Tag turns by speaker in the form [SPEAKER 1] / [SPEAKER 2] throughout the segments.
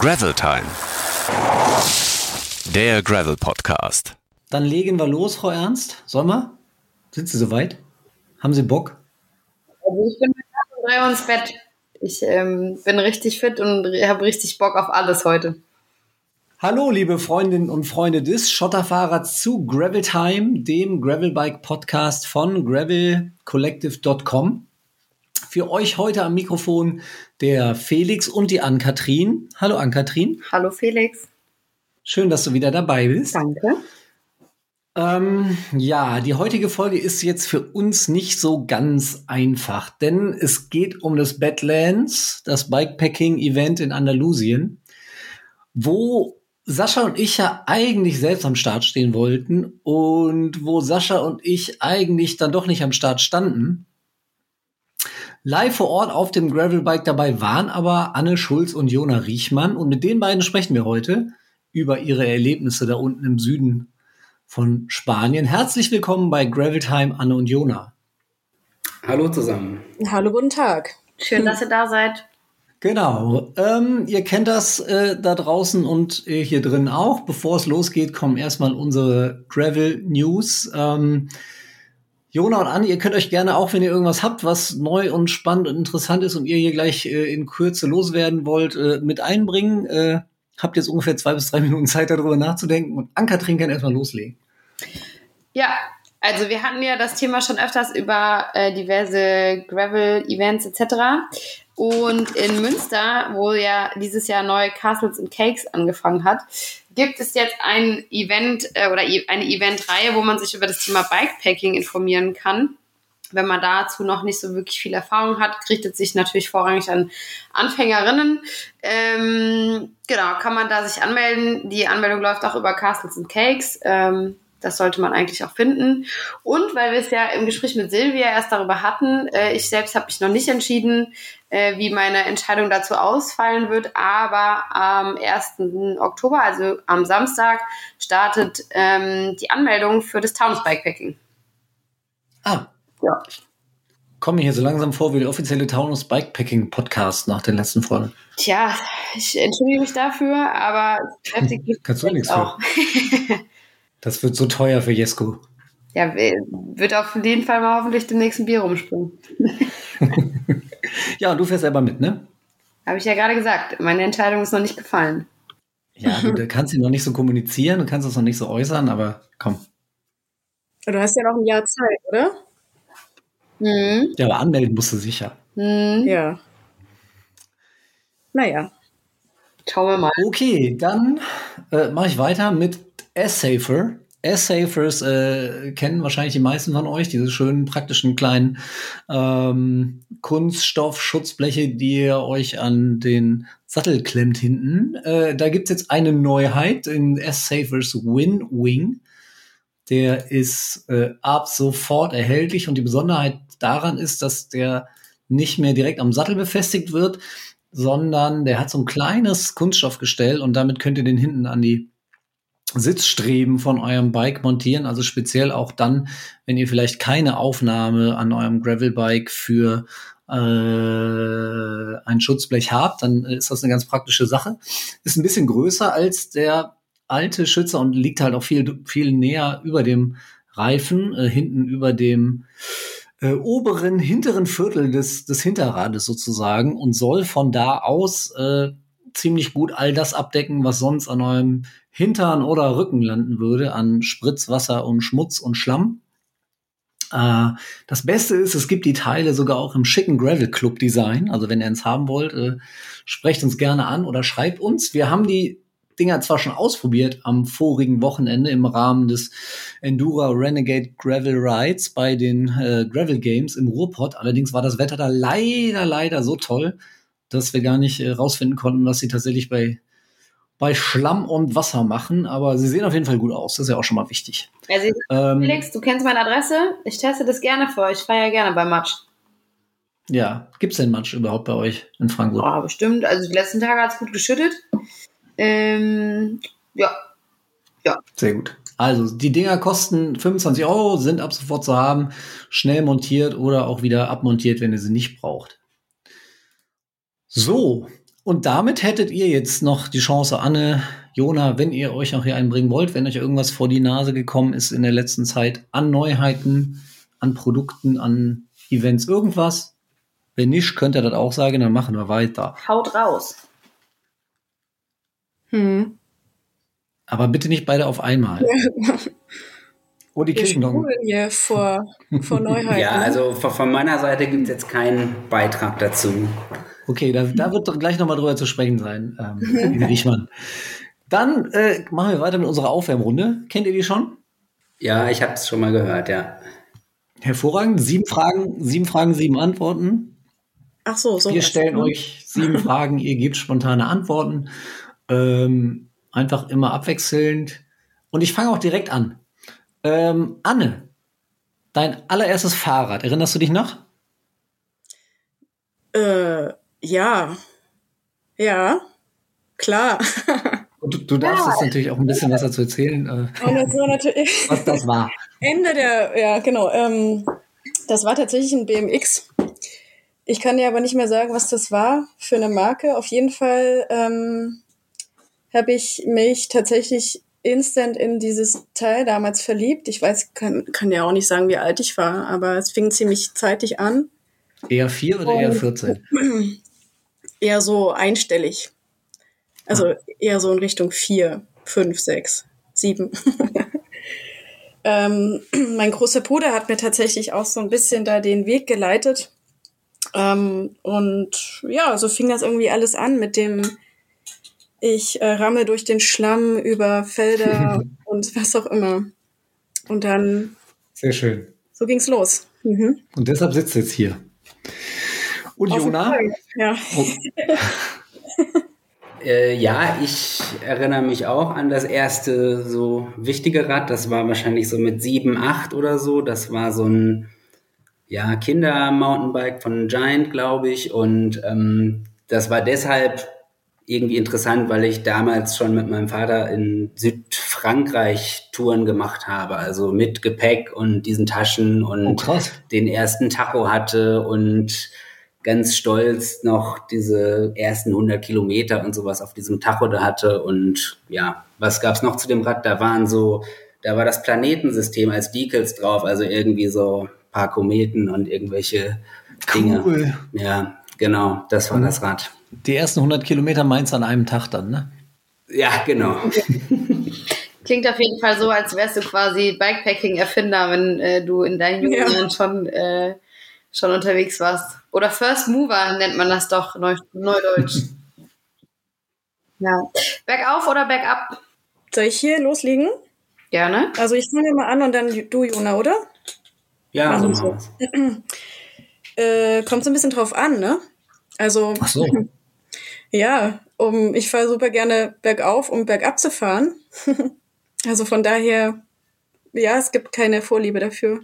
[SPEAKER 1] Gravel Time. Der Gravel Podcast.
[SPEAKER 2] Dann legen wir los, Frau Ernst. Sollen wir? Sind Sie soweit? Haben Sie Bock?
[SPEAKER 3] Also ich bin drei Uhr ins Bett. Ich ähm, bin richtig fit und habe richtig Bock auf alles heute.
[SPEAKER 2] Hallo, liebe Freundinnen und Freunde des Schotterfahrers zu Gravel Time, dem Gravelbike Podcast von gravelcollective.com. Für euch heute am Mikrofon der Felix und die Ann-Kathrin. Hallo Ann-Kathrin.
[SPEAKER 3] Hallo Felix.
[SPEAKER 2] Schön, dass du wieder dabei bist.
[SPEAKER 3] Danke.
[SPEAKER 2] Ähm, ja, die heutige Folge ist jetzt für uns nicht so ganz einfach, denn es geht um das Badlands, das Bikepacking-Event in Andalusien, wo Sascha und ich ja eigentlich selbst am Start stehen wollten und wo Sascha und ich eigentlich dann doch nicht am Start standen. Live vor Ort auf dem Gravelbike dabei waren aber Anne Schulz und Jona Riechmann. Und mit den beiden sprechen wir heute über ihre Erlebnisse da unten im Süden von Spanien. Herzlich willkommen bei Gravel Time, Anne und Jona.
[SPEAKER 4] Hallo zusammen.
[SPEAKER 5] Hallo, guten Tag.
[SPEAKER 3] Schön, dass ihr da seid.
[SPEAKER 2] Genau. Ähm, ihr kennt das äh, da draußen und äh, hier drin auch. Bevor es losgeht, kommen erstmal unsere Gravel News. Ähm, Jona und Anne, ihr könnt euch gerne auch, wenn ihr irgendwas habt, was neu und spannend und interessant ist und ihr hier gleich äh, in Kürze loswerden wollt, äh, mit einbringen. Äh, habt jetzt ungefähr zwei bis drei Minuten Zeit, darüber nachzudenken. Und Ann-Kathrin kann erstmal loslegen.
[SPEAKER 3] Ja, also wir hatten ja das Thema schon öfters über äh, diverse Gravel-Events etc. Und in Münster, wo ja dieses Jahr neu Castles and Cakes angefangen hat, gibt es jetzt ein Event äh, oder eine Eventreihe, wo man sich über das Thema Bikepacking informieren kann. Wenn man dazu noch nicht so wirklich viel Erfahrung hat, richtet sich natürlich vorrangig an Anfängerinnen. Ähm, genau, kann man da sich anmelden. Die Anmeldung läuft auch über Castles and Cakes. Ähm, das sollte man eigentlich auch finden. Und weil wir es ja im Gespräch mit Silvia erst darüber hatten, äh, ich selbst habe mich noch nicht entschieden, äh, wie meine Entscheidung dazu ausfallen wird. Aber am 1. Oktober, also am Samstag, startet ähm, die Anmeldung für das Taunus Bikepacking.
[SPEAKER 2] Ah. Ja. Komme hier so langsam vor wie der offizielle Taunus Bikepacking Podcast nach den letzten Folgen.
[SPEAKER 3] Tja, ich entschuldige mich dafür, aber
[SPEAKER 2] Kannst du nichts auch. für. Das wird so teuer für Jesko.
[SPEAKER 3] Ja, wird auf jeden Fall mal hoffentlich dem nächsten Bier rumspringen.
[SPEAKER 2] ja, und du fährst selber mit, ne?
[SPEAKER 3] Habe ich ja gerade gesagt. Meine Entscheidung ist noch nicht gefallen.
[SPEAKER 2] Ja, du, du kannst sie noch nicht so kommunizieren, du kannst es noch nicht so äußern, aber komm.
[SPEAKER 5] Du hast ja noch ein Jahr Zeit, oder?
[SPEAKER 2] Mhm. Ja, aber anmelden musst du sicher.
[SPEAKER 5] Mhm. Ja. Naja.
[SPEAKER 3] Schauen wir mal.
[SPEAKER 2] Okay, dann äh, mache ich weiter mit S-Safer. S-Safers äh, kennen wahrscheinlich die meisten von euch, diese schönen praktischen kleinen ähm, Kunststoff-Schutzbleche, die ihr euch an den Sattel klemmt hinten. Äh, da gibt's jetzt eine Neuheit in S-Safers Win Wing. Der ist äh, ab sofort erhältlich und die Besonderheit daran ist, dass der nicht mehr direkt am Sattel befestigt wird, sondern der hat so ein kleines Kunststoffgestell und damit könnt ihr den hinten an die Sitzstreben von eurem Bike montieren, also speziell auch dann, wenn ihr vielleicht keine Aufnahme an eurem Gravelbike für äh, ein Schutzblech habt, dann ist das eine ganz praktische Sache. Ist ein bisschen größer als der alte Schützer und liegt halt auch viel, viel näher über dem Reifen, äh, hinten über dem äh, oberen, hinteren Viertel des, des Hinterrades sozusagen und soll von da aus äh, ziemlich gut all das abdecken, was sonst an eurem Hintern oder Rücken landen würde, an Spritzwasser und Schmutz und Schlamm. Äh, das Beste ist, es gibt die Teile sogar auch im schicken Gravel Club Design. Also wenn ihr eins haben wollt, äh, sprecht uns gerne an oder schreibt uns. Wir haben die Dinger zwar schon ausprobiert am vorigen Wochenende im Rahmen des Endura Renegade Gravel Rides bei den äh, Gravel Games im Ruhrpott. Allerdings war das Wetter da leider, leider so toll, dass wir gar nicht äh, rausfinden konnten, was sie tatsächlich bei, bei Schlamm und Wasser machen. Aber sie sehen auf jeden Fall gut aus. Das ist ja auch schon mal wichtig.
[SPEAKER 3] Also, ähm, Felix, du kennst meine Adresse. Ich teste das gerne für euch. Ich fahre ja gerne beim Matsch.
[SPEAKER 2] Ja, gibt es denn Matsch überhaupt bei euch in Frankfurt?
[SPEAKER 3] Oh, bestimmt. Also die letzten Tage hat es gut geschüttet. Ähm, ja. Ja.
[SPEAKER 2] Sehr gut. Also, die Dinger kosten 25 Euro, sind ab sofort zu haben, schnell montiert oder auch wieder abmontiert, wenn ihr sie nicht braucht. So, und damit hättet ihr jetzt noch die Chance, Anne, Jona, wenn ihr euch auch hier einbringen wollt, wenn euch irgendwas vor die Nase gekommen ist in der letzten Zeit an Neuheiten, an Produkten, an Events, irgendwas. Wenn nicht, könnt ihr das auch sagen, dann machen wir weiter.
[SPEAKER 3] Haut raus.
[SPEAKER 5] Hm.
[SPEAKER 2] Aber bitte nicht beide auf einmal. Oh, die
[SPEAKER 5] Wir
[SPEAKER 2] Kirchenglocken.
[SPEAKER 5] hier vor, vor Neuheiten.
[SPEAKER 4] Ja, also von von meiner Seite gibt es jetzt keinen Beitrag dazu.
[SPEAKER 2] Okay, da, da wird doch gleich nochmal drüber zu sprechen sein, ähm, liebe Wichmann. Dann äh, machen wir weiter mit unserer Aufwärmrunde. Kennt ihr die schon?
[SPEAKER 4] Ja, ich habe es schon mal gehört, ja.
[SPEAKER 2] Hervorragend. Sieben Fragen, sieben Fragen, sieben Antworten.
[SPEAKER 5] Ach so, so.
[SPEAKER 2] Wir stellen euch sieben Fragen, ihr gebt spontane Antworten. Ähm, einfach immer abwechselnd. Und ich fange auch direkt an. Ähm, Anne, dein allererstes Fahrrad, erinnerst du dich noch?
[SPEAKER 5] Äh, ja. Ja. Klar.
[SPEAKER 2] Und du, du darfst jetzt natürlich auch ein bisschen was dazu erzählen, äh, was das war.
[SPEAKER 5] Ende der, ja, genau. Ähm, das war tatsächlich ein BMX. Ich kann dir aber nicht mehr sagen, was das war für eine Marke. Auf jeden Fall ähm, habe ich mich tatsächlich instant in dieses Teil damals verliebt. Ich weiß, kann, kann ja auch nicht sagen, wie alt ich war, aber es fing ziemlich zeitig an.
[SPEAKER 2] Eher vier oder eher 14?
[SPEAKER 5] Eher so einstellig. Also eher so in Richtung vier, fünf, sechs, sieben. ähm, mein großer Bruder hat mir tatsächlich auch so ein bisschen da den Weg geleitet. Ähm, und ja, so fing das irgendwie alles an mit dem, ich äh, ramme durch den Schlamm über Felder und was auch immer. Und dann,
[SPEAKER 2] Sehr schön.
[SPEAKER 5] so ging's los. Mhm.
[SPEAKER 2] Und deshalb sitzt jetzt hier. Und Jona?
[SPEAKER 5] Ja.
[SPEAKER 2] Oh,
[SPEAKER 4] Äh, ja, ich erinnere mich auch an das erste so wichtige Rad. Das war wahrscheinlich so mit sieben, acht oder so. Das war so ein ja, Kinder-Mountainbike von Giant, glaube ich. Und ähm, das war deshalb irgendwie interessant, weil ich damals schon mit meinem Vater in Südfrankreich Touren gemacht habe. Also mit Gepäck und diesen Taschen und
[SPEAKER 2] oh,
[SPEAKER 4] den ersten Tacho hatte und ganz stolz noch diese ersten 100 Kilometer und sowas auf diesem Tacho da hatte. Und ja, was gab's noch zu dem Rad? Da waren so, da war das Planetensystem als Decals drauf, also irgendwie so ein paar Kometen und irgendwelche Dinge.
[SPEAKER 2] Cool.
[SPEAKER 4] Ja, genau, das war das Rad.
[SPEAKER 2] Die ersten 100 Kilometer meinst du an einem Tag dann, ne?
[SPEAKER 4] Ja, genau.
[SPEAKER 3] Klingt auf jeden Fall so, als wärst du quasi Bikepacking-Erfinder, wenn äh, du in deinen jungen
[SPEAKER 5] Ja.
[SPEAKER 3] Schon, äh, schon unterwegs warst. Oder First Mover nennt man das doch, Neu Neudeutsch. ja. Bergauf oder bergab?
[SPEAKER 5] Soll ich hier loslegen?
[SPEAKER 3] Gerne.
[SPEAKER 5] Also ich fange mal an und dann du, Jona, oder?
[SPEAKER 4] Ja, so
[SPEAKER 5] machen
[SPEAKER 4] wir's.
[SPEAKER 5] Äh, kommt so ein bisschen drauf an, ne? Also,
[SPEAKER 2] Ach so.
[SPEAKER 5] ja, um, ich fahre super gerne bergauf, um bergab zu fahren. also von daher, ja, es gibt keine Vorliebe dafür.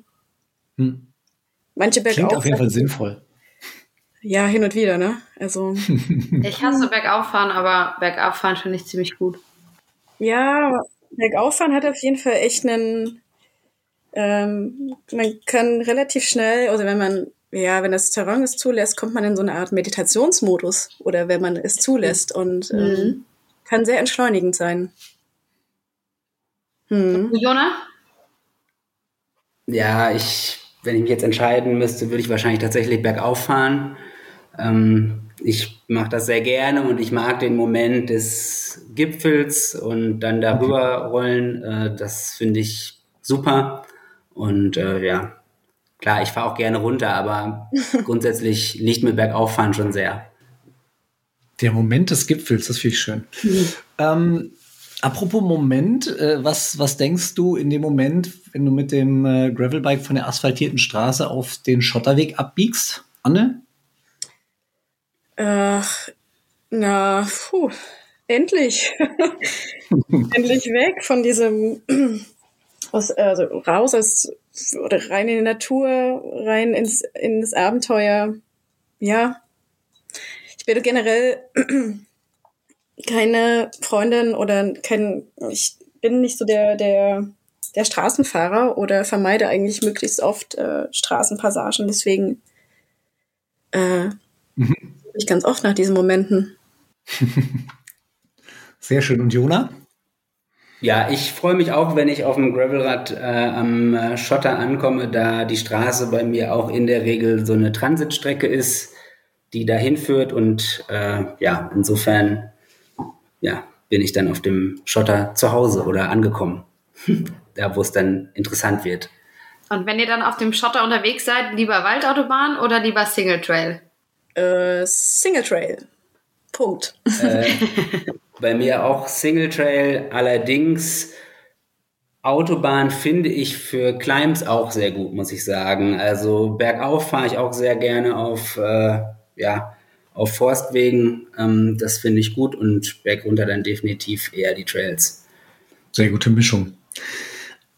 [SPEAKER 2] Hm.
[SPEAKER 5] Manche
[SPEAKER 2] Klingt
[SPEAKER 5] bergauf.
[SPEAKER 2] auf jeden Fall sinnvoll.
[SPEAKER 5] Ja, hin und wieder, ne? Also,
[SPEAKER 3] Ich hasse Bergauffahren, aber Bergabfahren finde ich ziemlich gut.
[SPEAKER 5] ja, bergauffahren hat auf jeden Fall echt einen, ähm, man kann relativ schnell, oder wenn man, ja, wenn das Terrain es zulässt, kommt man in so eine Art Meditationsmodus, oder wenn man es zulässt und ähm,
[SPEAKER 3] Mhm.
[SPEAKER 5] kann sehr entschleunigend sein. Hm.
[SPEAKER 3] Jona?
[SPEAKER 4] Ja, ich, wenn ich mich jetzt entscheiden müsste, würde ich wahrscheinlich tatsächlich bergauf fahren. Ähm, ich mache das sehr gerne und ich mag den Moment des Gipfels und dann darüber rollen. Äh, das finde ich super. Und äh, ja, klar, ich fahre auch gerne runter, aber grundsätzlich liegt mir bergauffahren schon sehr.
[SPEAKER 2] Der Moment des Gipfels, das finde ich schön. Ähm, apropos Moment, äh, was, was denkst du in dem Moment, wenn du mit dem äh, Gravelbike von der asphaltierten Straße auf den Schotterweg abbiegst? Anne?
[SPEAKER 5] Ach, na, puh, endlich. endlich weg von diesem, aus, also raus aus, oder rein in die Natur, rein ins, ins Abenteuer. Ja. Ich bin generell keine Freundin oder kein, ich bin nicht so der, der, der Straßenfahrer oder vermeide eigentlich möglichst oft äh, Straßenpassagen. Deswegen äh, ich ganz oft nach diesen Momenten.
[SPEAKER 2] Sehr schön. Und Jona?
[SPEAKER 4] Ja, ich freue mich auch, wenn ich auf dem Gravelrad äh, am äh, Schotter ankomme, da die Straße bei mir auch in der Regel so eine Transitstrecke ist, die dahin führt. Und äh, ja, insofern ja, bin ich dann auf dem Schotter zu Hause oder angekommen, da wo es dann interessant wird.
[SPEAKER 3] Und wenn ihr dann auf dem Schotter unterwegs seid, lieber Waldautobahn oder lieber Single Trail?
[SPEAKER 5] Äh, Single Trail. Punkt.
[SPEAKER 4] Äh, bei mir auch Single Trail, allerdings Autobahn finde ich für Climbs auch sehr gut, muss ich sagen. Also bergauf fahre ich auch sehr gerne auf, äh, ja, auf Forstwegen. Ähm, das finde ich gut und bergunter dann definitiv eher die Trails.
[SPEAKER 2] Sehr gute Mischung.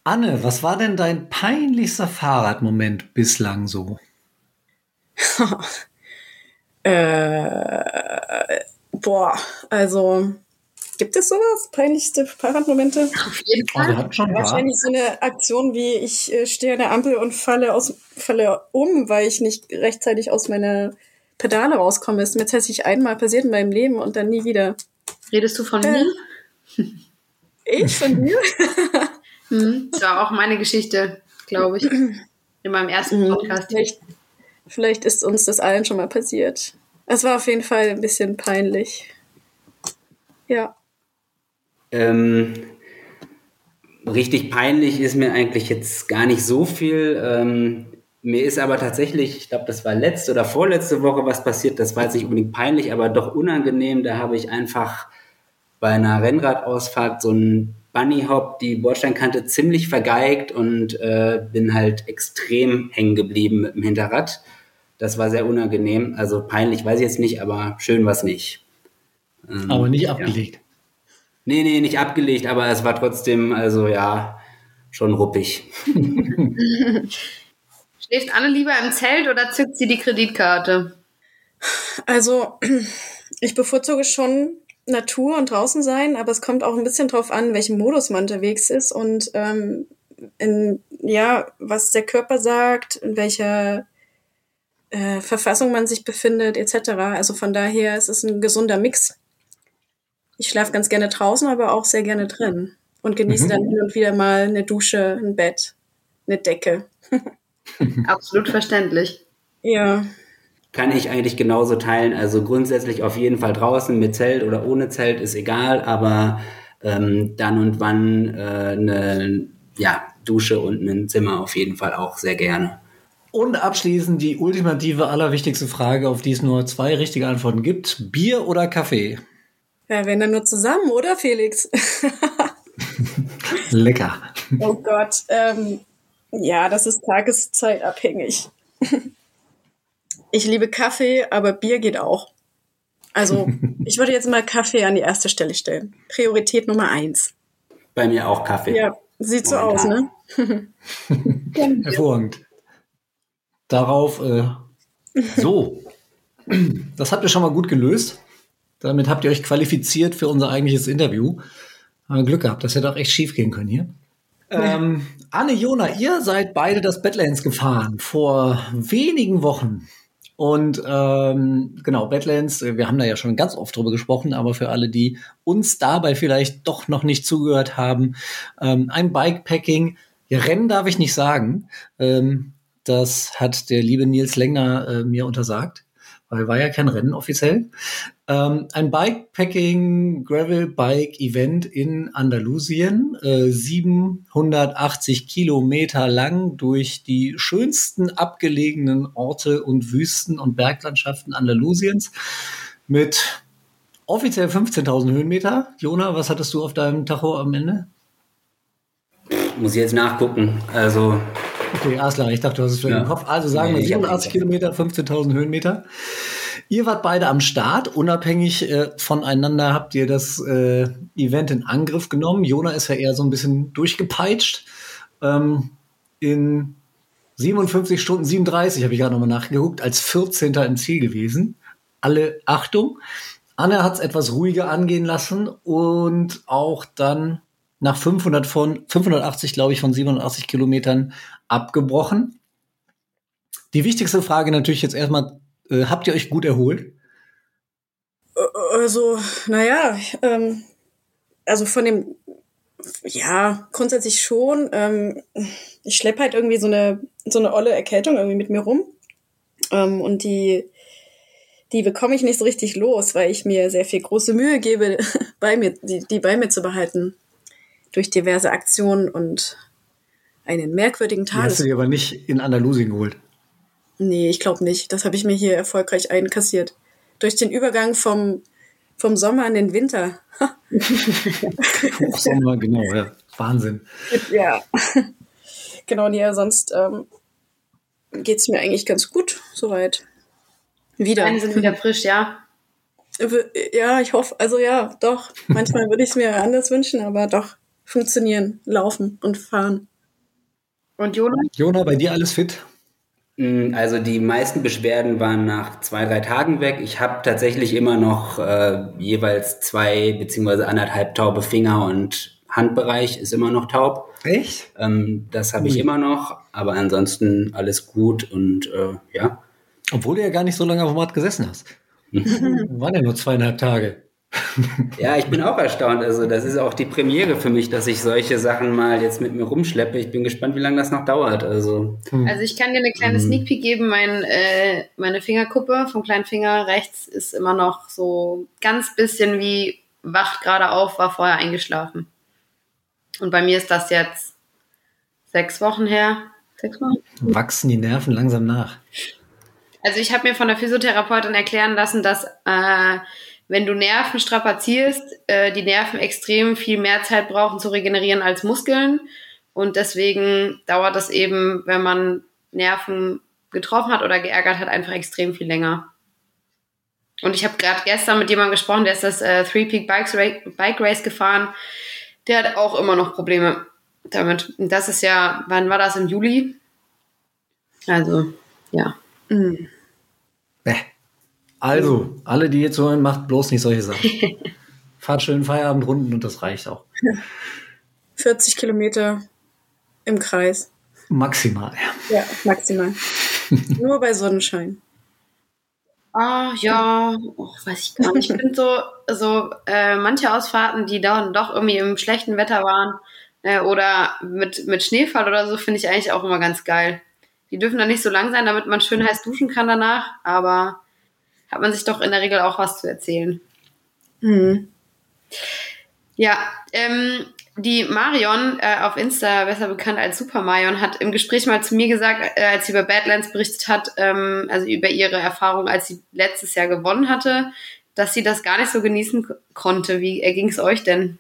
[SPEAKER 2] Anne, was war denn dein peinlichster Fahrradmoment bislang so?
[SPEAKER 5] äh, boah, also gibt es sowas? Peinlichste Fahrradmomente?
[SPEAKER 3] Auf jeden
[SPEAKER 2] Oh,
[SPEAKER 3] Fall.
[SPEAKER 2] schon paar.
[SPEAKER 5] Wahrscheinlich so eine Aktion wie ich äh, stehe an der Ampel und falle aus falle um, weil ich nicht rechtzeitig aus meiner Pedale rauskomme. Ist mir tatsächlich einmal passiert in meinem Leben und dann nie wieder.
[SPEAKER 3] Redest du von
[SPEAKER 5] Äh.
[SPEAKER 3] mir?
[SPEAKER 5] Ich von dir?
[SPEAKER 3] Hm, das war auch meine Geschichte, glaube ich. In meinem ersten Podcast.
[SPEAKER 5] Vielleicht, vielleicht ist uns das allen schon mal passiert. Es war auf jeden Fall ein bisschen peinlich. Ja.
[SPEAKER 4] Ähm, richtig peinlich ist mir eigentlich jetzt gar nicht so viel. Ähm, mir ist aber tatsächlich, ich glaube, das war letzte oder vorletzte Woche was passiert. Das war jetzt nicht unbedingt peinlich, aber doch unangenehm. Da habe ich einfach bei einer Rennradausfahrt so einen Bunny Hop die Bordsteinkante ziemlich vergeigt und äh, bin halt extrem hängen geblieben mit dem Hinterrad. Das war sehr unangenehm. Also peinlich weiß ich jetzt nicht, aber schön war es nicht. Ähm,
[SPEAKER 2] Aber nicht
[SPEAKER 4] ja.
[SPEAKER 2] abgelegt.
[SPEAKER 4] Nee, nee, nicht abgelegt, aber es war trotzdem, also ja, schon ruppig.
[SPEAKER 3] Schläft Anne lieber im Zelt oder zückt sie die Kreditkarte?
[SPEAKER 5] Also, ich bevorzuge schon Natur und draußen sein, aber es kommt auch ein bisschen drauf an, in welchem Modus man unterwegs ist und ähm, in, ja, was der Körper sagt, in welcher äh, Verfassung man sich befindet, etc. Also von daher es ist ein gesunder Mix. Ich schlafe ganz gerne draußen, aber auch sehr gerne drin und genieße
[SPEAKER 2] Mhm.
[SPEAKER 5] dann hin und wieder mal eine Dusche, ein Bett, eine Decke.
[SPEAKER 3] Absolut verständlich.
[SPEAKER 5] Ja,
[SPEAKER 4] Kann ich eigentlich genauso teilen. Also grundsätzlich auf jeden Fall draußen mit Zelt oder ohne Zelt ist egal, aber ähm, dann und wann äh, eine ja, Dusche und ein Zimmer auf jeden Fall auch sehr gerne.
[SPEAKER 2] Und abschließend die ultimative, allerwichtigste Frage, auf die es nur zwei richtige Antworten gibt. Bier oder Kaffee?
[SPEAKER 5] ja wenn dann nur zusammen, oder Felix?
[SPEAKER 2] Lecker.
[SPEAKER 5] Oh Gott. Ähm, ja, das ist tageszeitabhängig. Ich liebe Kaffee, aber Bier geht auch. Also, ich würde jetzt mal Kaffee an die erste Stelle stellen. Priorität Nummer eins.
[SPEAKER 4] Bei mir auch Kaffee.
[SPEAKER 5] Ja, sieht so aus, ne?
[SPEAKER 2] Hervorragend. Darauf, äh, so. Das habt ihr schon mal gut gelöst. Damit habt ihr euch qualifiziert für unser eigentliches Interview. Haben Glück gehabt, das hätte auch echt schief gehen können hier. Ähm, Anne, Jona, ihr seid beide das Badlands gefahren vor wenigen Wochen. Und ähm, genau, Badlands, äh, wir haben da ja schon ganz oft drüber gesprochen, aber für alle, die uns dabei vielleicht doch noch nicht zugehört haben, ähm, ein Bikepacking, Rennen darf ich nicht sagen. Ähm, das hat der liebe Nils Lengner äh, mir untersagt, weil war ja kein Rennen offiziell. Ähm, ein Bikepacking Gravel Bike Event in Andalusien, äh, 780 Kilometer lang durch die schönsten abgelegenen Orte und Wüsten und Berglandschaften Andalusiens mit offiziell 15.000 Höhenmeter. Jona, was hattest du auf deinem Tacho am Ende?
[SPEAKER 4] Muss ich jetzt nachgucken. Also
[SPEAKER 2] Okay, alles klar, ich dachte, du hast es für
[SPEAKER 4] Ja.
[SPEAKER 2] den Kopf. Also sagen wir
[SPEAKER 4] Nee, ich hab
[SPEAKER 2] 87
[SPEAKER 4] nicht.
[SPEAKER 2] Kilometer, 15.000 Höhenmeter. Ihr wart beide am Start, unabhängig äh, voneinander habt ihr das äh, Event in Angriff genommen. Jona ist ja eher so ein bisschen durchgepeitscht. Ähm, in 57 Stunden 37 habe ich gerade nochmal nachgeguckt, als 14. im Ziel gewesen. Alle Achtung. Anne hat es etwas ruhiger angehen lassen und auch dann nach 500 von 580, glaube ich, von 87 Kilometern abgebrochen. Die wichtigste Frage natürlich jetzt erstmal, äh, habt ihr euch gut erholt?
[SPEAKER 5] Äh, Also, naja, ähm, also von dem, ja, grundsätzlich schon. Ähm, ich schleppe halt irgendwie so eine, so eine olle Erkältung irgendwie mit mir rum. Ähm, und die, die bekomme ich nicht so richtig los, weil ich mir sehr viel große Mühe gebe, bei mir, die, die bei mir zu behalten. Durch diverse Aktionen und einen merkwürdigen
[SPEAKER 2] Die hast
[SPEAKER 5] Tag.
[SPEAKER 2] du dir aber nicht in Andalusien geholt.
[SPEAKER 5] Nee, ich glaube nicht. Das habe ich mir hier erfolgreich einkassiert. Durch den Übergang vom, vom Sommer in den Winter.
[SPEAKER 2] Hochsommer, genau, ja. Wahnsinn.
[SPEAKER 5] ja. genau, nee, sonst ähm, geht es mir eigentlich ganz gut, soweit. Wieder.
[SPEAKER 3] Deine sind wieder frisch, ja.
[SPEAKER 5] Ja, ich hoffe, also ja, doch. Manchmal würde ich es mir anders wünschen, aber doch funktionieren, laufen und fahren.
[SPEAKER 3] Und Jonas?
[SPEAKER 2] Jona, bei dir alles fit?
[SPEAKER 4] Mm, Also die meisten Beschwerden waren nach zwei, drei Tagen weg. Ich habe tatsächlich immer noch äh, jeweils zwei beziehungsweise anderthalb taube Finger und Handbereich ist immer noch taub.
[SPEAKER 2] Echt?
[SPEAKER 4] Ähm, das habe ich immer noch, aber ansonsten alles gut und äh, ja.
[SPEAKER 2] Obwohl du ja gar nicht so lange auf dem Rad gesessen hast. Waren ja nur zweieinhalb Tage.
[SPEAKER 4] Ja, ich bin auch erstaunt. Also das ist auch die Premiere für mich, dass ich solche Sachen mal jetzt mit mir rumschleppe. Ich bin gespannt, wie lange das noch dauert. Also
[SPEAKER 3] Also ich kann dir eine kleine Sneak Peek geben. Mein, äh, meine Fingerkuppe vom kleinen Finger rechts ist immer noch so ganz bisschen wie wacht gerade auf, war vorher eingeschlafen. Und bei mir ist das jetzt sechs Wochen her. Sechs Wochen?
[SPEAKER 2] Wachsen die Nerven langsam nach.
[SPEAKER 3] Also ich habe mir von der Physiotherapeutin erklären lassen, dass äh, wenn du Nerven strapazierst, äh, die Nerven extrem viel mehr Zeit brauchen zu regenerieren als Muskeln. Und deswegen dauert das eben, wenn man Nerven getroffen hat oder geärgert hat, einfach extrem viel länger. Und ich habe gerade gestern mit jemandem gesprochen, der ist das äh, Three Peak Bikes Ra Bike Race gefahren. Der hat auch immer noch Probleme damit. Und das ist ja, wann war das? Im Juli? Also, ja.
[SPEAKER 5] Mhm.
[SPEAKER 2] Bäh. Also, alle, die jetzt hören, macht bloß nicht solche Sachen. Fahrt schön Feierabendrunden und das reicht auch.
[SPEAKER 5] 40 Kilometer im Kreis.
[SPEAKER 2] Maximal.
[SPEAKER 5] Ja, maximal. Nur bei Sonnenschein.
[SPEAKER 3] Ah, ja, oh, weiß ich gar nicht. Ich finde so, so äh, manche Ausfahrten, die dann doch irgendwie im schlechten Wetter waren äh, oder mit, mit Schneefall oder so, finde ich eigentlich auch immer ganz geil. Die dürfen dann nicht so lang sein, damit man schön heiß duschen kann danach, aber hat man sich doch in der Regel auch was zu erzählen.
[SPEAKER 5] Mhm.
[SPEAKER 3] Ja, ähm, die Marion, äh, auf Insta besser bekannt als Super Marion, hat im Gespräch mal zu mir gesagt, äh, als sie über Badlands berichtet hat, ähm, also über ihre Erfahrung, als sie letztes Jahr gewonnen hatte, dass sie das gar nicht so genießen konnte. Wie erging es euch denn?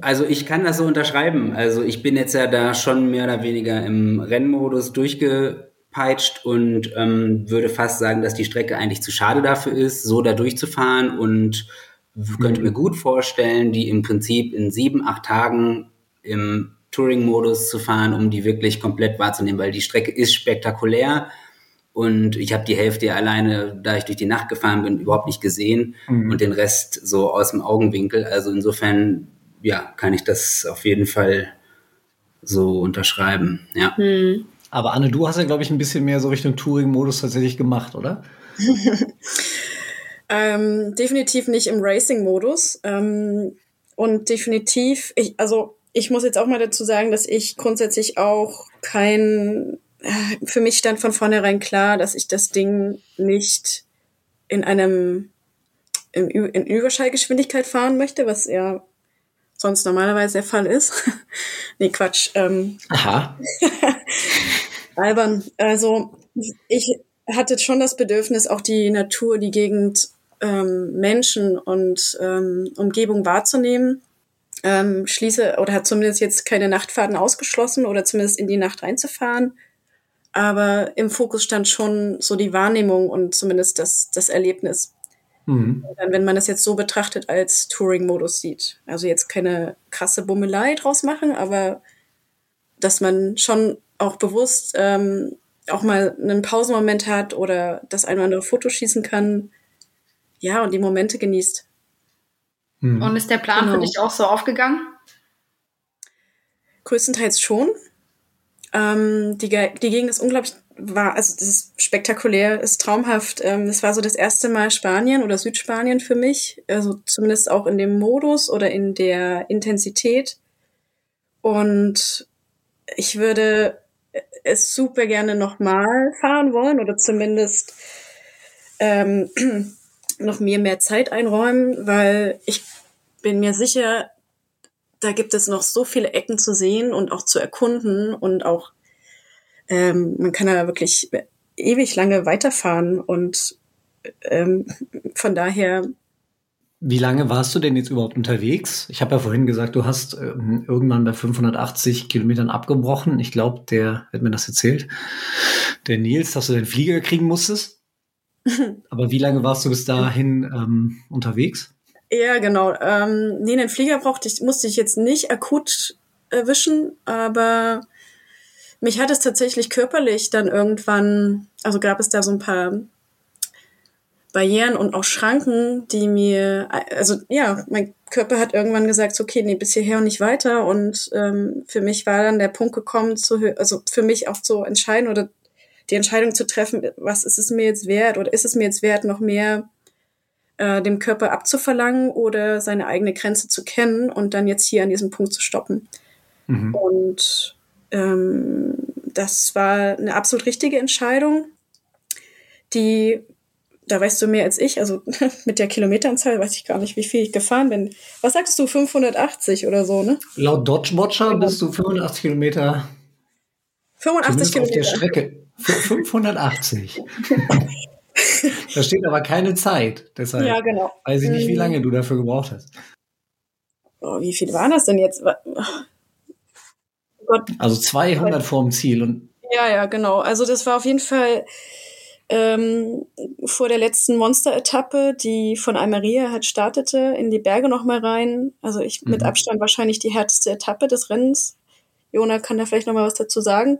[SPEAKER 4] Also ich kann das so unterschreiben. Also ich bin jetzt ja da schon mehr oder weniger im Rennmodus durchgepeitscht und ähm, würde fast sagen, dass die Strecke eigentlich zu schade dafür ist, so da durchzufahren und könnte mir gut vorstellen, die im Prinzip in sieben, acht Tagen im Touring-Modus zu fahren, um die wirklich komplett wahrzunehmen, weil die Strecke ist spektakulär und ich habe die Hälfte alleine, da ich durch die Nacht gefahren bin, überhaupt nicht gesehen und den Rest so aus dem Augenwinkel. Also insofern, ja, kann ich das auf jeden Fall so unterschreiben. Ja.
[SPEAKER 2] Aber Anne, du hast ja, glaube ich, ein bisschen mehr so Richtung Touring-Modus tatsächlich gemacht, oder?
[SPEAKER 5] Ähm, definitiv nicht im Racing-Modus. Ähm, und definitiv, ich, also ich muss jetzt auch mal dazu sagen, dass ich grundsätzlich auch kein, äh, für mich stand von vornherein klar, dass ich das Ding nicht in einem, in, in Überschallgeschwindigkeit fahren möchte, was ja sonst normalerweise der Fall ist. nee, Quatsch. Ähm,
[SPEAKER 2] Aha.
[SPEAKER 5] albern. Also ich hatte schon das Bedürfnis, auch die Natur, die Gegend, ähm, Menschen und ähm, Umgebung wahrzunehmen. Ähm, schließe oder hat zumindest jetzt keine Nachtfahrten ausgeschlossen oder zumindest in die Nacht reinzufahren. Aber im Fokus stand schon so die Wahrnehmung und zumindest das, das Erlebnis.
[SPEAKER 2] Mhm.
[SPEAKER 5] Dann, wenn man das jetzt so betrachtet als Touring-Modus sieht. Also jetzt keine krasse Bummelei draus machen, aber dass man schon auch bewusst ähm, auch mal einen Pausenmoment hat oder das ein oder andere Foto schießen kann. Ja, und die Momente genießt.
[SPEAKER 2] Mhm.
[SPEAKER 3] Und ist der Plan für
[SPEAKER 5] Genau.
[SPEAKER 3] dich auch so aufgegangen?
[SPEAKER 5] Größtenteils schon. Ähm, die, Ge- die Gegend ist unglaublich war, also das ist spektakulär, ist traumhaft. Ähm, das war so das erste Mal Spanien oder Südspanien für mich, also zumindest auch in dem Modus oder in der Intensität. Und ich würde es super gerne nochmal fahren wollen oder zumindest ähm, noch mir mehr Zeit einräumen, weil ich bin mir sicher, da gibt es noch so viele Ecken zu sehen und auch zu erkunden und auch ähm, man kann da wirklich ewig lange weiterfahren und ähm, von daher.
[SPEAKER 2] Wie lange warst du denn jetzt überhaupt unterwegs? Ich habe ja vorhin gesagt, du hast ähm, irgendwann bei 580 Kilometern abgebrochen. Ich glaube, der hat mir das erzählt. Der Nils, dass du den Flieger kriegen musstest. Aber wie lange warst du bis dahin ähm, unterwegs?
[SPEAKER 5] Ja, genau. Ähm, nee, den Flieger brauchte ich, musste ich jetzt nicht akut erwischen, aber mich hat es tatsächlich körperlich dann irgendwann, also gab es da so ein paar Barrieren und auch Schranken, die mir, also ja, mein Körper hat irgendwann gesagt, okay, nee, bis hierher und nicht weiter. Und ähm, für mich war dann der Punkt gekommen, zu, also für mich auch zu entscheiden oder die Entscheidung zu treffen, was ist es mir jetzt wert oder ist es mir jetzt wert, noch mehr äh, dem Körper abzuverlangen oder seine eigene Grenze zu kennen und dann jetzt hier an diesem Punkt zu stoppen. Mhm. Und ähm, das war eine absolut richtige Entscheidung, die, da weißt du mehr als ich, also mit der Kilometeranzahl weiß ich gar nicht, wie viel ich gefahren bin. Was sagst du, 580 oder so, ne?
[SPEAKER 2] Laut Dodge Watcher bist du 85 Kilometer.
[SPEAKER 5] 85 Kilometer.
[SPEAKER 2] Auf der Strecke. 580. da steht aber keine Zeit. Deshalb
[SPEAKER 5] ja, genau.
[SPEAKER 2] weiß ich nicht, wie mhm. lange du dafür gebraucht hast.
[SPEAKER 5] Oh, wie viel waren das denn jetzt?
[SPEAKER 2] Gott. Also 200 vorm Ziel. Und
[SPEAKER 5] ja, ja, genau. Also das war auf jeden Fall ähm, vor der letzten Monster-Etappe, die von Almeria halt startete, in die Berge nochmal rein. Also ich mhm. mit Abstand wahrscheinlich die härteste Etappe des Rennens. Jona kann da vielleicht nochmal was dazu sagen.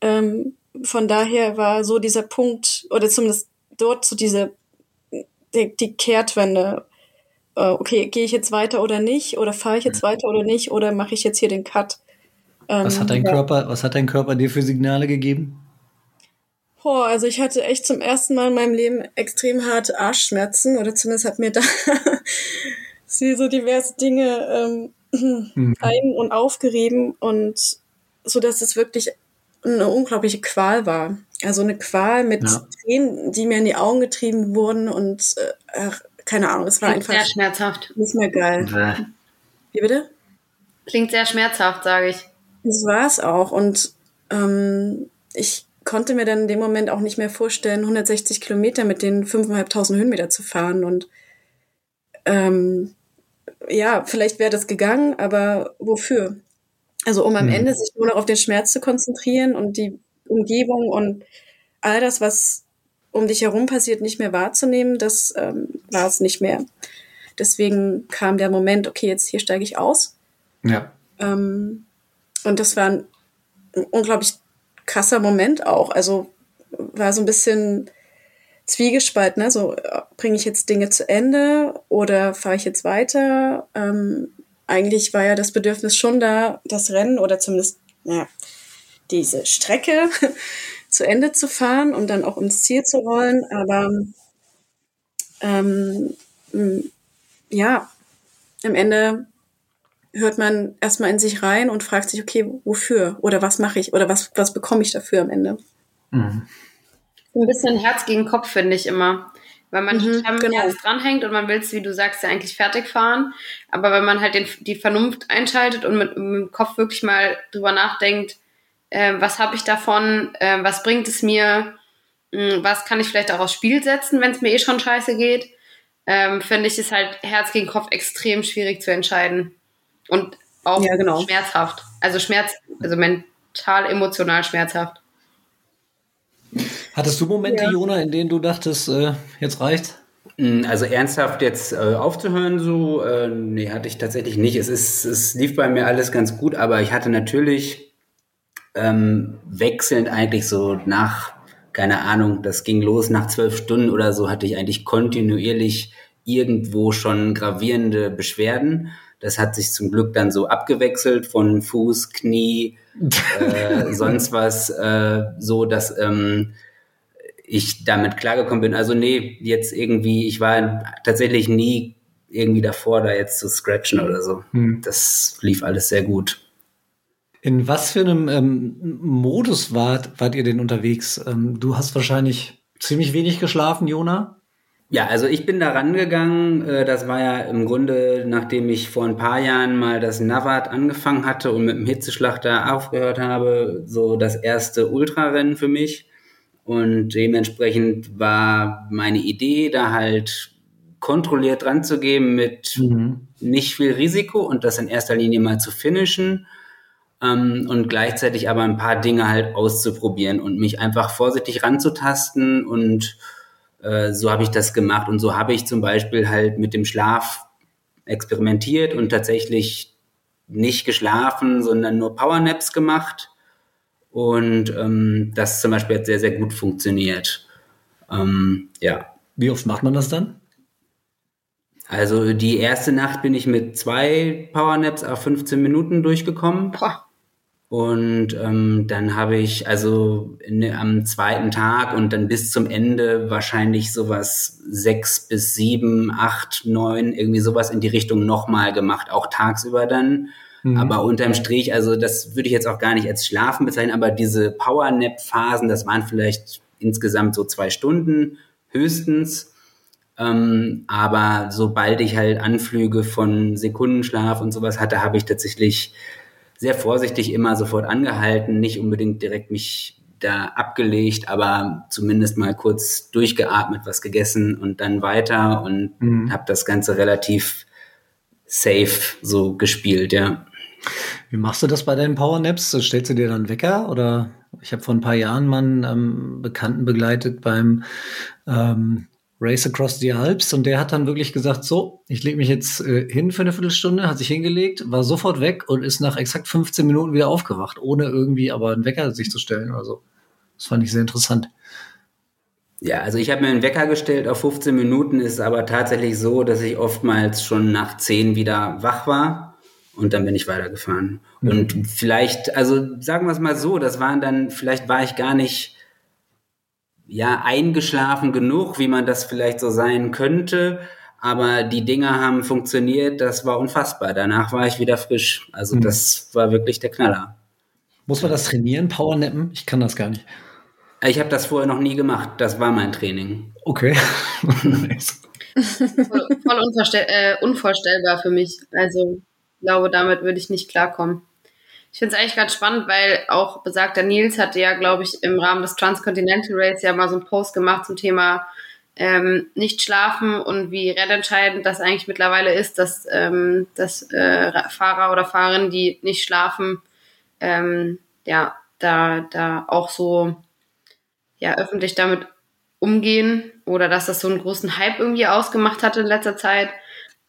[SPEAKER 5] Ähm, von daher war so dieser Punkt, oder zumindest dort so diese, die, die Kehrtwende. Äh, okay, gehe ich jetzt weiter oder nicht? Oder fahre ich jetzt mhm. weiter oder nicht? Oder mache ich jetzt hier den Cut?
[SPEAKER 2] was hat dein ja. Körper, was hat dein Körper dir für Signale gegeben?
[SPEAKER 5] Boah, also ich hatte echt zum ersten Mal in meinem Leben extrem harte Arschschmerzen oder zumindest hat mir da sie so diverse Dinge ähm, mhm. ein- und aufgerieben und so dass es wirklich eine unglaubliche Qual war. Also eine Qual mit ja. Tränen, die mir in die Augen getrieben wurden und äh, keine Ahnung, es war
[SPEAKER 3] Klingt
[SPEAKER 5] einfach
[SPEAKER 3] sehr schmerzhaft.
[SPEAKER 5] Nicht mehr geil.
[SPEAKER 2] Bäh.
[SPEAKER 5] Wie bitte?
[SPEAKER 3] Klingt sehr schmerzhaft, sage ich.
[SPEAKER 5] Das war es auch. Und ähm, ich konnte mir dann in dem Moment auch nicht mehr vorstellen, 160 Kilometer mit den 5.500 Höhenmeter zu fahren. Und ähm, ja, vielleicht wäre das gegangen, aber wofür? Also um am hm. Ende sich nur noch auf den Schmerz zu konzentrieren und die Umgebung und all das, was um dich herum passiert, nicht mehr wahrzunehmen, das ähm, war es nicht mehr. Deswegen kam der Moment, okay, jetzt hier steige ich aus.
[SPEAKER 2] Ja.
[SPEAKER 5] Ähm, und das war ein unglaublich krasser Moment auch. Also war so ein bisschen zwiegespalten. Ne? So bringe ich jetzt Dinge zu Ende oder fahre ich jetzt weiter? Ähm, eigentlich war ja das Bedürfnis schon da, das Rennen oder zumindest ja, diese Strecke zu Ende zu fahren und dann auch ins Ziel zu rollen. Aber ähm, ja, am Ende hört man erstmal in sich rein und fragt sich, okay, wofür? Oder was mache ich? Oder was, was bekomme ich dafür am Ende?
[SPEAKER 3] Mhm. Ein bisschen Herz gegen Kopf, finde ich immer. Weil man mhm, am genau. Herz dranhängt und man will es, wie du sagst, ja eigentlich fertig fahren. Aber wenn man halt den, die Vernunft einschaltet und mit, mit dem Kopf wirklich mal drüber nachdenkt, äh, was habe ich davon, äh, was bringt es mir, äh, was kann ich vielleicht auch aufs Spiel setzen, wenn es mir eh schon scheiße geht, ähm, finde ich es halt Herz gegen Kopf extrem schwierig zu entscheiden. Und auch ja, genau. schmerzhaft. Also Schmerz, also mental, emotional schmerzhaft.
[SPEAKER 2] Hattest du Momente, ja. Jona, in denen du dachtest, äh, jetzt reicht's?
[SPEAKER 4] Hm, also ernsthaft jetzt äh, aufzuhören, so, äh, nee, hatte ich tatsächlich nicht. Es ist, es lief bei mir alles ganz gut, aber ich hatte natürlich ähm, wechselnd eigentlich so nach, keine Ahnung, das ging los nach zwölf Stunden oder so, hatte ich eigentlich kontinuierlich irgendwo schon gravierende Beschwerden. Das hat sich zum Glück dann so abgewechselt von Fuß, Knie, äh, sonst was, äh, so dass ähm, ich damit klargekommen bin. Also nee, jetzt irgendwie, ich war tatsächlich nie irgendwie davor, da jetzt zu scratchen oder so. Hm. Das lief alles sehr gut.
[SPEAKER 2] In was für einem ähm, Modus wart, wart ihr denn unterwegs? Ähm, du hast wahrscheinlich ziemlich wenig geschlafen, Jona?
[SPEAKER 4] Ja, also ich bin da rangegangen. Äh, das war ja im Grunde, nachdem ich vor ein paar Jahren mal das Navat angefangen hatte und mit dem Hitzeschlachter aufgehört habe, so das erste Ultrarennen für mich. Und dementsprechend war meine Idee, da halt kontrolliert dran zu gehen mit mhm. nicht viel Risiko und das in erster Linie mal zu finishen ähm, und gleichzeitig aber ein paar Dinge halt auszuprobieren und mich einfach vorsichtig ranzutasten und äh, so habe ich das gemacht und so habe ich zum Beispiel halt mit dem Schlaf experimentiert und tatsächlich nicht geschlafen, sondern nur Powernaps gemacht und ähm, das zum Beispiel hat sehr, sehr gut funktioniert. Ähm, ja.
[SPEAKER 2] Wie oft macht man das dann?
[SPEAKER 4] Also die erste Nacht bin ich mit zwei Powernaps auf 15 Minuten durchgekommen. Boah. Und ähm, dann habe ich also in, am zweiten Tag und dann bis zum Ende wahrscheinlich sowas sechs bis sieben, acht, neun, irgendwie sowas in die Richtung nochmal gemacht, auch tagsüber dann. Mhm. Aber unterm Strich, also das würde ich jetzt auch gar nicht als Schlafen bezeichnen, aber diese Power-Nap-Phasen, das waren vielleicht insgesamt so zwei Stunden höchstens. Ähm, aber sobald ich halt Anflüge von Sekundenschlaf und sowas hatte, habe ich tatsächlich sehr vorsichtig immer sofort angehalten, nicht unbedingt direkt mich da abgelegt, aber zumindest mal kurz durchgeatmet, was gegessen und dann weiter und mhm. habe das Ganze relativ safe so gespielt, ja.
[SPEAKER 2] Wie machst du das bei deinen Powernaps? Stellst du dir dann Wecker oder ich habe vor ein paar Jahren mal einen ähm, Bekannten begleitet beim ähm, Race Across the Alps und der hat dann wirklich gesagt, so, ich lege mich jetzt äh, hin für eine Viertelstunde, hat sich hingelegt, war sofort weg und ist nach exakt 15 Minuten wieder aufgewacht, ohne irgendwie aber einen Wecker sich zu stellen. Also das fand ich sehr interessant.
[SPEAKER 4] Ja, also ich habe mir einen Wecker gestellt auf 15 Minuten, ist aber tatsächlich so, dass ich oftmals schon nach 10 wieder wach war und dann bin ich weitergefahren. Mhm. Und vielleicht, also sagen wir es mal so, das waren dann, vielleicht war ich gar nicht ja, eingeschlafen genug, wie man das vielleicht so sein könnte. Aber die Dinger haben funktioniert, das war unfassbar. Danach war ich wieder frisch. Also mhm. das war wirklich der Knaller.
[SPEAKER 2] Muss man das trainieren, Powernappen? Ich kann das gar nicht.
[SPEAKER 4] Ich habe das vorher noch nie gemacht. Das war mein Training.
[SPEAKER 2] Okay.
[SPEAKER 3] voll, voll äh, unvorstellbar für mich. Also ich glaube, damit würde ich nicht klarkommen. Ich finde es eigentlich ganz spannend, weil auch besagter Nils hatte ja, glaube ich, im Rahmen des Transcontinental Race ja mal so einen Post gemacht zum Thema ähm, nicht schlafen und wie rennentscheidend das eigentlich mittlerweile ist, dass, ähm, dass äh, Fahrer oder Fahrerinnen, die nicht schlafen, ähm, ja, da, da auch so ja, öffentlich damit umgehen oder dass das so einen großen Hype irgendwie ausgemacht hat in letzter Zeit.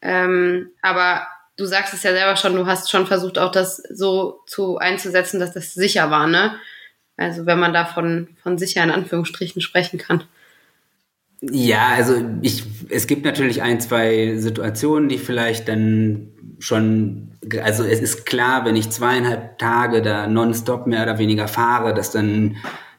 [SPEAKER 3] Ähm, aber du sagst es ja selber schon, du hast schon versucht, auch das so zu einzusetzen, dass das sicher war, ne? Also wenn man da von, von sicher in Anführungsstrichen sprechen kann.
[SPEAKER 4] Ja, also ich, es gibt natürlich ein, zwei Situationen, die vielleicht dann schon, also es ist klar, wenn ich zweieinhalb Tage da nonstop mehr oder weniger fahre, dass dann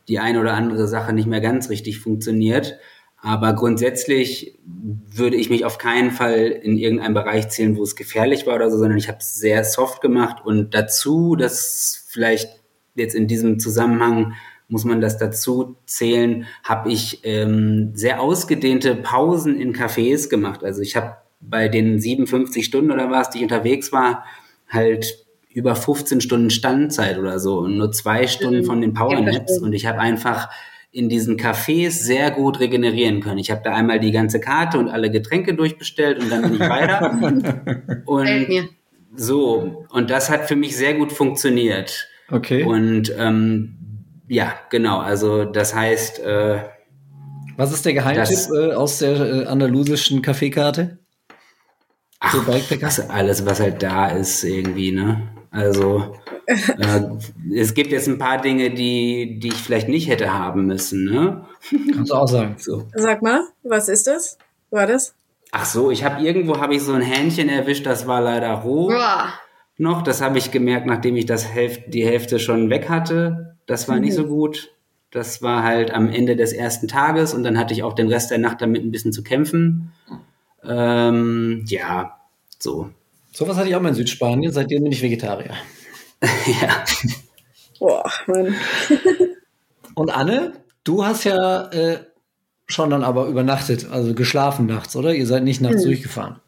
[SPEAKER 4] die eine oder andere Sache nicht mehr ganz richtig funktioniert. Aber grundsätzlich würde ich mich auf keinen Fall in irgendeinem Bereich zählen, wo es gefährlich war oder so, sondern ich habe es sehr soft gemacht. Und dazu, das vielleicht jetzt in diesem Zusammenhang muss man das dazu zählen, habe ich ähm, sehr ausgedehnte Pausen in Cafés gemacht. Also ich habe bei den 57 Stunden oder was, die ich unterwegs war, halt über 15 Stunden Standzeit oder so und nur zwei Stunden mhm. von den Powernaps. Und ich habe einfach in diesen Cafés sehr gut regenerieren können. Ich habe da einmal die ganze Karte und alle Getränke durchbestellt und dann bin ich weiter. und so, und das hat für mich sehr gut funktioniert.
[SPEAKER 2] Okay.
[SPEAKER 4] Und ähm, ja, genau, also das heißt. Äh,
[SPEAKER 2] Was ist der Geheimtipp äh, aus der äh, andalusischen Kaffeekarte?
[SPEAKER 4] Ach, was, alles, was halt da ist, irgendwie, ne? Also äh, es gibt jetzt ein paar Dinge, die, die ich vielleicht nicht hätte haben müssen. Ne?
[SPEAKER 2] Kannst du auch sagen.
[SPEAKER 5] So. Sag mal, was ist das? War das?
[SPEAKER 4] Ach so, ich habe irgendwo habe ich so ein Hähnchen erwischt, das war leider roh
[SPEAKER 3] Uah.
[SPEAKER 4] noch. Das habe ich gemerkt, nachdem ich das Hälfte, die Hälfte schon weg hatte. Das war nicht so gut. Das war halt am Ende des ersten Tages und dann hatte ich auch den Rest der Nacht damit ein bisschen zu kämpfen. Ähm, ja, so.
[SPEAKER 2] Sowas hatte ich auch mal in Südspanien, seitdem bin ich Vegetarier.
[SPEAKER 4] ja.
[SPEAKER 5] Boah, Mann.
[SPEAKER 2] Und Anne, du hast ja äh, schon dann aber übernachtet, also geschlafen nachts, oder? Ihr seid nicht nachts
[SPEAKER 5] Hm.
[SPEAKER 2] durchgefahren.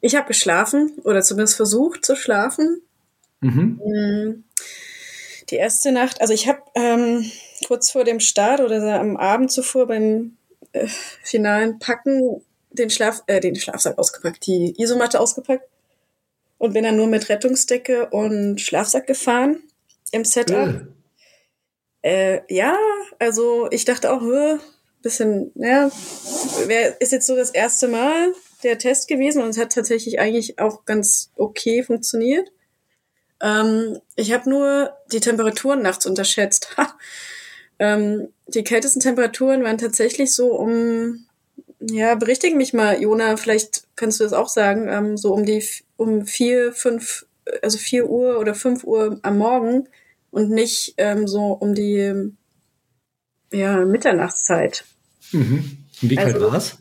[SPEAKER 5] Ich habe geschlafen oder zumindest versucht zu schlafen.
[SPEAKER 2] Mhm.
[SPEAKER 5] Mm, Die erste Nacht, also ich habe ähm, kurz vor dem Start oder am Abend zuvor beim äh, finalen Packen den Schlaf, äh, den Schlafsack ausgepackt, die Isomatte ausgepackt und bin dann nur mit Rettungsdecke und Schlafsack gefahren im Setup. Äh, ja, also ich dachte auch, äh, bisschen, ja, ist jetzt so das erste Mal der Test gewesen und es hat tatsächlich eigentlich auch ganz okay funktioniert. Ähm, ich habe nur die Temperaturen nachts unterschätzt. Ähm, die kältesten Temperaturen waren tatsächlich so um, ja, berichtige mich mal, Jona, vielleicht kannst du das auch sagen, ähm, so um die um vier, fünf, also vier Uhr oder fünf Uhr am Morgen und nicht ähm, so um die ja, Mitternachtszeit.
[SPEAKER 2] Mhm. Und wie kalt
[SPEAKER 5] Also-
[SPEAKER 2] war's?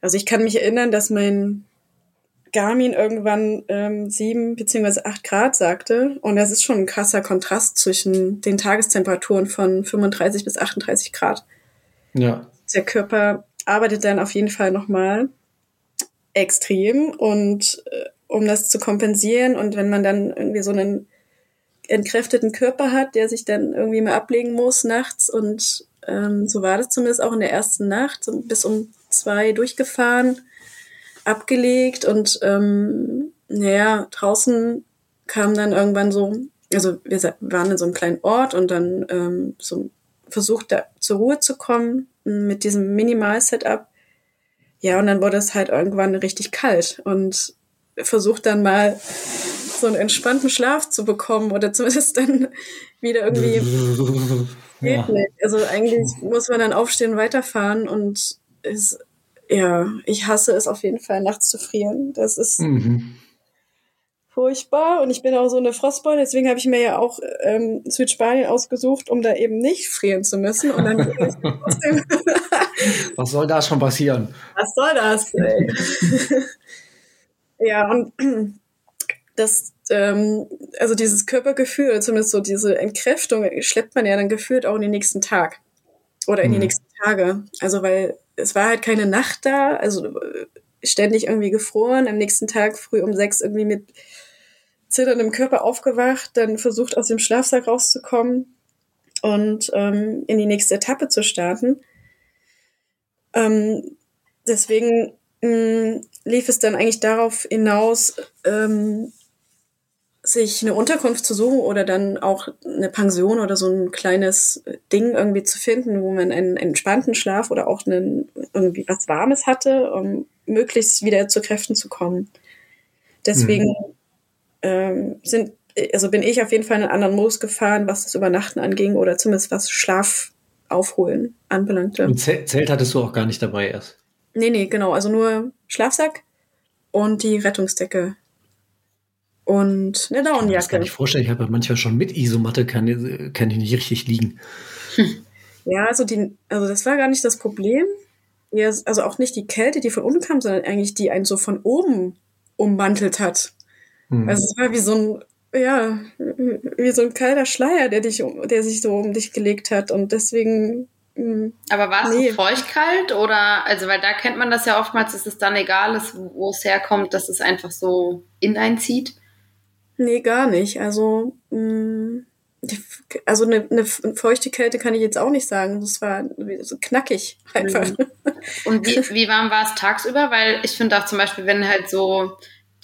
[SPEAKER 5] Also ich kann mich erinnern, dass mein Garmin irgendwann ähm, sieben beziehungsweise acht Grad sagte. Und das ist schon ein krasser Kontrast zwischen den Tagestemperaturen von 35 bis 38 Grad.
[SPEAKER 2] Ja.
[SPEAKER 5] Der Körper arbeitet dann auf jeden Fall nochmal extrem. Und äh, um das zu kompensieren und wenn man dann irgendwie so einen entkräfteten Körper hat, der sich dann irgendwie mal ablegen muss nachts und ähm, so war das zumindest auch in der ersten Nacht, so bis um zwei durchgefahren, abgelegt und ähm, naja, draußen kam dann irgendwann so, also wir waren in so einem kleinen Ort und dann ähm, so versucht, da zur Ruhe zu kommen mit diesem Minimal-Setup. Ja, und dann wurde es halt irgendwann richtig kalt und versucht dann mal so einen entspannten Schlaf zu bekommen oder zumindest dann wieder irgendwie
[SPEAKER 2] ja.
[SPEAKER 5] Geht nicht. Also eigentlich muss man dann aufstehen weiterfahren und es, ja, ich hasse es auf jeden Fall, nachts zu frieren. Das ist
[SPEAKER 2] Mhm.
[SPEAKER 5] Furchtbar und ich bin auch so eine Frostbeule, deswegen habe ich mir ja auch ähm, Südspanien ausgesucht, um da eben nicht frieren zu müssen. Und dann
[SPEAKER 2] Was soll da schon passieren?
[SPEAKER 5] was soll das? Ey? ja, und das, ähm, also dieses Körpergefühl, zumindest so diese Entkräftung, schleppt man ja dann gefühlt auch in den nächsten Tag. Oder in die
[SPEAKER 2] Mhm.
[SPEAKER 5] nächsten Tage. Also, weil es war halt keine Nacht da, also ständig irgendwie gefroren, am nächsten Tag früh um sechs irgendwie mit zitterndem Körper aufgewacht, dann versucht aus dem Schlafsack rauszukommen und ähm, in die nächste Etappe zu starten. Ähm, deswegen mh, lief es dann eigentlich darauf hinaus, ähm, sich eine Unterkunft zu suchen oder dann auch eine Pension oder so ein kleines Ding irgendwie zu finden, wo man einen entspannten Schlaf oder auch einen, irgendwie was Warmes hatte, um möglichst wieder zu Kräften zu kommen. Deswegen ähm, sind, also bin ich auf jeden Fall in einen anderen Modus gefahren, was das Übernachten anging oder zumindest was Schlaf aufholen anbelangte.
[SPEAKER 2] Und Zelt, hattest du auch gar nicht dabei erst.
[SPEAKER 5] Nee, nee, genau. Also nur Schlafsack und die Rettungsdecke. Und eine
[SPEAKER 2] Ich kann mir das
[SPEAKER 5] Daunenjacke.
[SPEAKER 2] nicht vorstellen. Ich habe ja manchmal schon mit Isomatte, kann, kann ich nicht richtig liegen.
[SPEAKER 5] Ja, also die, also das war gar nicht das Problem. Ja, also auch nicht die Kälte, die von unten kam, sondern eigentlich die einen so von oben ummantelt hat.
[SPEAKER 2] Hm.
[SPEAKER 5] Also es war wie so ein, ja, wie so ein kalter Schleier, der dich, der sich so um dich gelegt hat. Und deswegen, mh,
[SPEAKER 3] Aber war es
[SPEAKER 5] Nee.
[SPEAKER 3] so feuchtkalt oder, also weil da kennt man das ja oftmals, dass es dann egal ist, wo es herkommt, dass es einfach so in einen zieht.
[SPEAKER 5] nee, gar nicht. Also, mh, die- also eine, eine feuchte Kälte kann ich jetzt auch nicht sagen. Das war so knackig einfach.
[SPEAKER 3] Und wie, wie warm war es tagsüber? Weil ich finde auch zum Beispiel, wenn halt so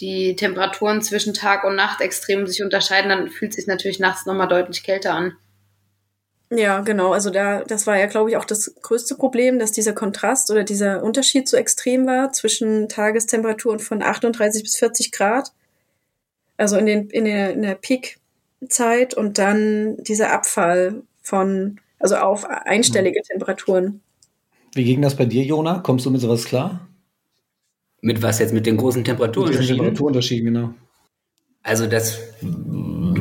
[SPEAKER 3] die Temperaturen zwischen Tag und Nacht extrem sich unterscheiden, dann fühlt es sich natürlich nachts nochmal deutlich kälter an.
[SPEAKER 5] Ja, genau. Also da, das war ja, glaube ich, auch das größte Problem, dass dieser Kontrast oder dieser Unterschied so extrem war zwischen Tagestemperaturen von 38 bis 40 Grad. Also in den, in der, in der Peak-Zeit und dann dieser Abfall von, also auf einstellige Temperaturen.
[SPEAKER 2] Wie ging das bei dir, Jona? Kommst du mit sowas klar?
[SPEAKER 4] Mit was jetzt? Mit den großen Temperaturunterschieden?
[SPEAKER 2] Temperaturunterschieden, genau.
[SPEAKER 4] Also das,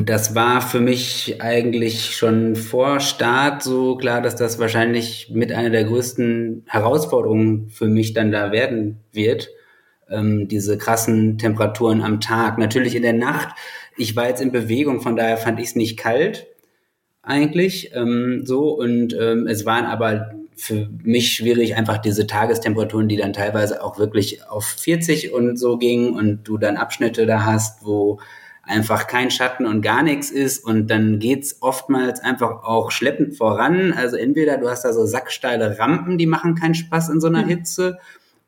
[SPEAKER 4] das war für mich eigentlich schon vor Start so klar, dass das wahrscheinlich mit einer der größten Herausforderungen für mich dann da werden wird. Ähm, diese krassen Temperaturen am Tag. Natürlich in der Nacht. Ich war jetzt in Bewegung, von daher fand ich es nicht kalt eigentlich ähm, so und ähm, es waren aber für mich schwierig einfach diese Tagestemperaturen, die dann teilweise auch wirklich auf 40 und so gingen und du dann Abschnitte da hast, wo einfach kein Schatten und gar nichts ist und dann geht's oftmals einfach auch schleppend voran. Also entweder du hast da so sacksteile Rampen, die machen keinen Spaß in so einer mhm.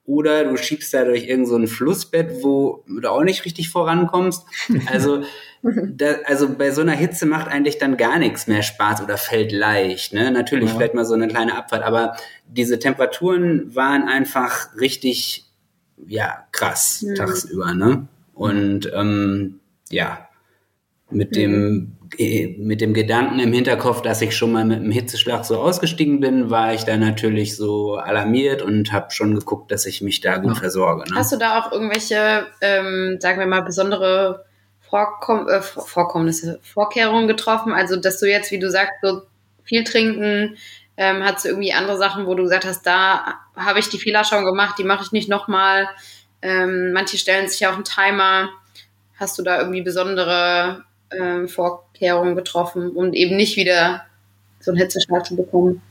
[SPEAKER 4] Oder du schiebst da durch irgendein so Flussbett, wo du auch nicht richtig vorankommst. Also, da, also bei so einer Hitze macht eigentlich dann gar nichts mehr Spaß oder fällt leicht. Ne? Natürlich ja. vielleicht mal so eine kleine Abfahrt, aber diese Temperaturen waren einfach richtig, ja, krass ja. tagsüber. Ne? Und ähm, ja, mit dem mit dem Gedanken im Hinterkopf, dass ich schon mal mit einem Hitzeschlag so ausgestiegen bin, war ich da natürlich so alarmiert und habe schon geguckt, dass ich mich da gut ja. versorge.
[SPEAKER 3] Ne? Hast du da auch irgendwelche, ähm, sagen wir mal, besondere Vorkomm äh, Vorkommnisse, Vorkehrungen getroffen? Also, dass du jetzt, wie du sagst, so viel trinken, ähm, hast du irgendwie andere Sachen, wo du gesagt hast, da habe ich die Fehler schon gemacht, die mache ich nicht nochmal. Ähm, manche stellen sich auch einen Timer. Hast du da irgendwie besondere ähm, Vorkehrungen getroffen, um eben nicht wieder so einen Hitzeschlag zu bekommen?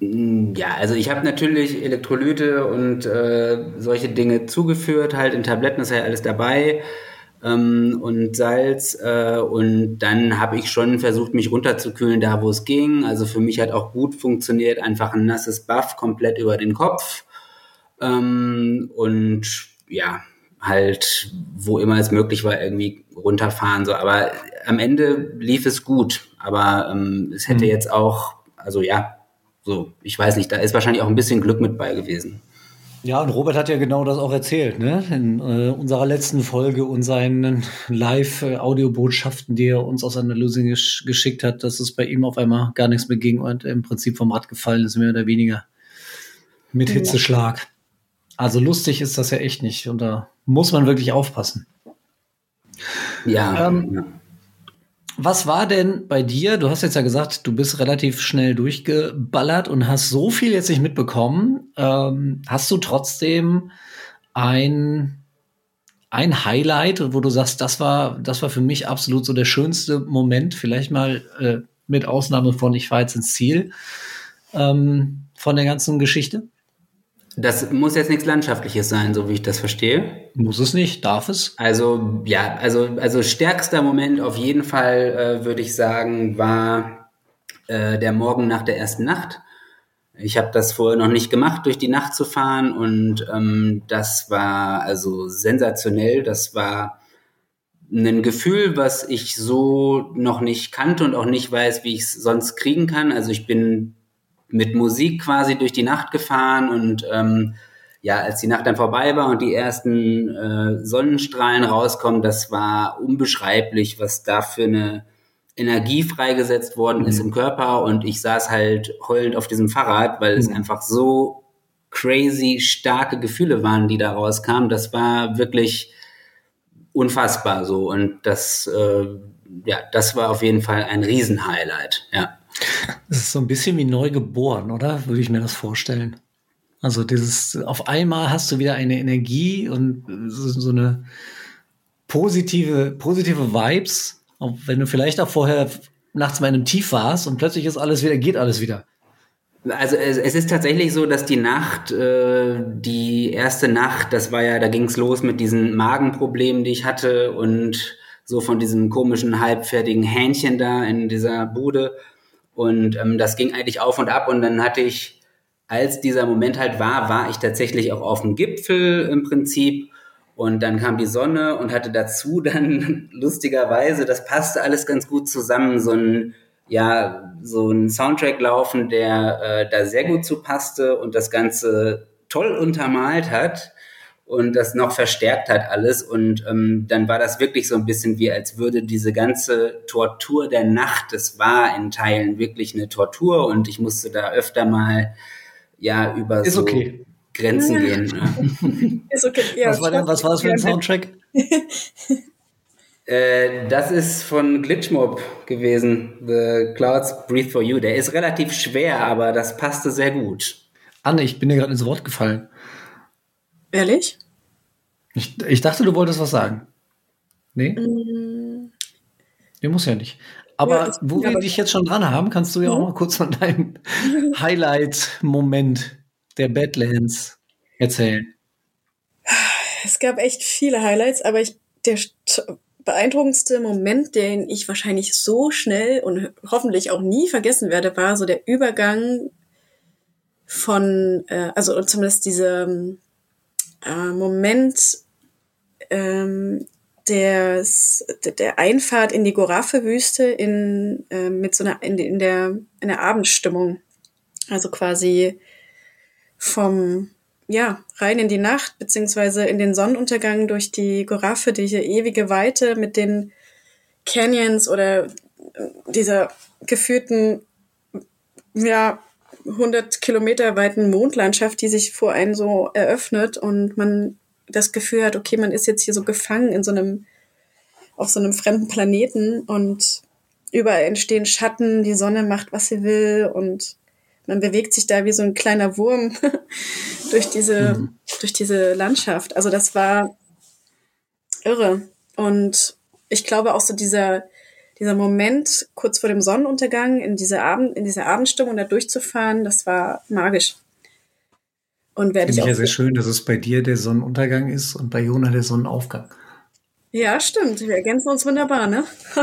[SPEAKER 4] Mm, ja, also ich habe natürlich Elektrolyte und äh, solche Dinge zugeführt, halt in Tabletten ist ja alles dabei ähm, und Salz äh, und dann habe ich schon versucht, mich runterzukühlen, da wo es ging. Also für mich hat auch gut funktioniert, einfach ein nasses Buff komplett über den Kopf ähm, und ja, halt, wo immer es möglich war, irgendwie runterfahren. So. Aber am Ende lief es gut. Aber ähm, es hätte mhm. jetzt auch, also ja, so, ich weiß nicht, da ist wahrscheinlich auch ein bisschen Glück mit bei gewesen.
[SPEAKER 2] Ja, und Robert hat ja genau das auch erzählt, ne? In äh, unserer letzten Folge und seinen Live-Audiobotschaften, die er uns aus seiner Lösung gesch geschickt hat, dass es bei ihm auf einmal gar nichts mehr ging und im Prinzip vom Rad gefallen ist, mehr oder weniger. Mit Hitzeschlag. Also lustig ist das ja echt nicht. Und da muss man wirklich aufpassen.
[SPEAKER 4] Ja. Ähm,
[SPEAKER 2] Was war denn bei dir? Du hast jetzt ja gesagt, du bist relativ schnell durchgeballert und hast so viel jetzt nicht mitbekommen. Ähm, hast du trotzdem ein, ein Highlight, wo du sagst, das war, das war für mich absolut so der schönste Moment, vielleicht mal äh, mit Ausnahme von ich fahre jetzt ins Ziel ähm, von der ganzen Geschichte?
[SPEAKER 4] Das muss jetzt nichts Landschaftliches sein, so wie ich das verstehe.
[SPEAKER 2] Muss es nicht, darf es?
[SPEAKER 4] Also, ja, also, also stärkster Moment auf jeden Fall, äh, würde ich sagen, war äh, der Morgen nach der ersten Nacht. Ich habe das vorher noch nicht gemacht, durch die Nacht zu fahren und ähm, das war also sensationell. Das war ein Gefühl, was ich so noch nicht kannte und auch nicht weiß, wie ich es sonst kriegen kann. Also ich bin mit Musik quasi durch die Nacht gefahren und ähm, ja, als die Nacht dann vorbei war und die ersten äh, Sonnenstrahlen rauskommen, das war unbeschreiblich, was da für eine Energie freigesetzt worden ist mhm. im Körper und ich saß halt heulend auf diesem Fahrrad, weil mhm. es einfach so crazy starke Gefühle waren, die da rauskamen. Das war wirklich unfassbar so und das äh, ja, das war auf jeden Fall ein Riesenhighlight, ja.
[SPEAKER 2] Das ist so ein bisschen wie neu geboren, oder? Würde ich mir das vorstellen. Also dieses, auf einmal hast du wieder eine Energie und so, so eine positive, positive Vibes, auch wenn du vielleicht auch vorher nachts mal in einem Tief warst und plötzlich ist alles wieder, geht alles wieder.
[SPEAKER 4] Also es, es ist tatsächlich so, dass die Nacht, äh, die erste Nacht, das war ja, da ging es los mit diesen Magenproblemen, die ich hatte und so von diesem komischen halbfertigen Hähnchen da in dieser Bude. Und ähm, das ging eigentlich auf und ab. Und dann hatte ich, als dieser Moment halt war, war ich tatsächlich auch auf dem Gipfel im Prinzip. Und dann kam die Sonne und hatte dazu dann lustigerweise, das passte alles ganz gut zusammen, so ein, ja, so ein Soundtrack laufen, der äh, da sehr gut zu passte und das Ganze toll untermalt hat und das noch verstärkt hat alles. Und ähm, dann war das wirklich so ein bisschen wie, als würde diese ganze Tortur der Nacht, das war in Teilen wirklich eine Tortur und ich musste da öfter mal ja über
[SPEAKER 2] Ist
[SPEAKER 4] so
[SPEAKER 2] okay.
[SPEAKER 4] Grenzen gehen. Ne?
[SPEAKER 5] Ist okay. Ja,
[SPEAKER 2] was, war denn, was war das für ein Soundtrack?
[SPEAKER 4] Äh, das ist von Glitchmob gewesen. The Clouds Breathe for You. Der ist relativ schwer, aber das passte sehr gut.
[SPEAKER 2] Anne, ich bin dir gerade ins Wort gefallen.
[SPEAKER 5] Ehrlich?
[SPEAKER 2] Ich, ich dachte, du wolltest was sagen. Nee? Mm. Nee, muss ja nicht. Aber ja, wo wir dich jetzt schon dran haben, kannst du ja auch mhm. mal kurz von deinem Highlight-Moment der Badlands erzählen.
[SPEAKER 5] Es gab echt viele Highlights, aber ich, der beeindruckendste Moment, den ich wahrscheinlich so schnell und hoffentlich auch nie vergessen werde, war so der Übergang von, äh, also zumindest dieser äh, Moment ähm, des, der Einfahrt in die Gorafe-Wüste in, äh, mit so einer, in, in, der, in der Abendstimmung. Also quasi vom ja, rein in die Nacht, beziehungsweise in den Sonnenuntergang durch die Goraffe, diese ewige Weite mit den Canyons oder äh, dieser geführten, ja, 100 Kilometer weiten Mondlandschaft, die sich vor einem so eröffnet und man das Gefühl hat, okay, man ist jetzt hier so gefangen in so einem, auf so einem fremden Planeten und überall entstehen Schatten, die Sonne macht, was sie will und man bewegt sich da wie so ein kleiner Wurm durch diese, mhm. durch diese Landschaft. Also das war irre. Und ich glaube auch so dieser, dieser Moment kurz vor dem Sonnenuntergang in diese Abend, in dieser Abendstimmung da durchzufahren, das war magisch.
[SPEAKER 2] Und werde ich auch. ja sehr schön, dass es bei dir der Sonnenuntergang ist und bei Jona der Sonnenaufgang.
[SPEAKER 5] Ja, stimmt. Wir ergänzen uns wunderbar, ne?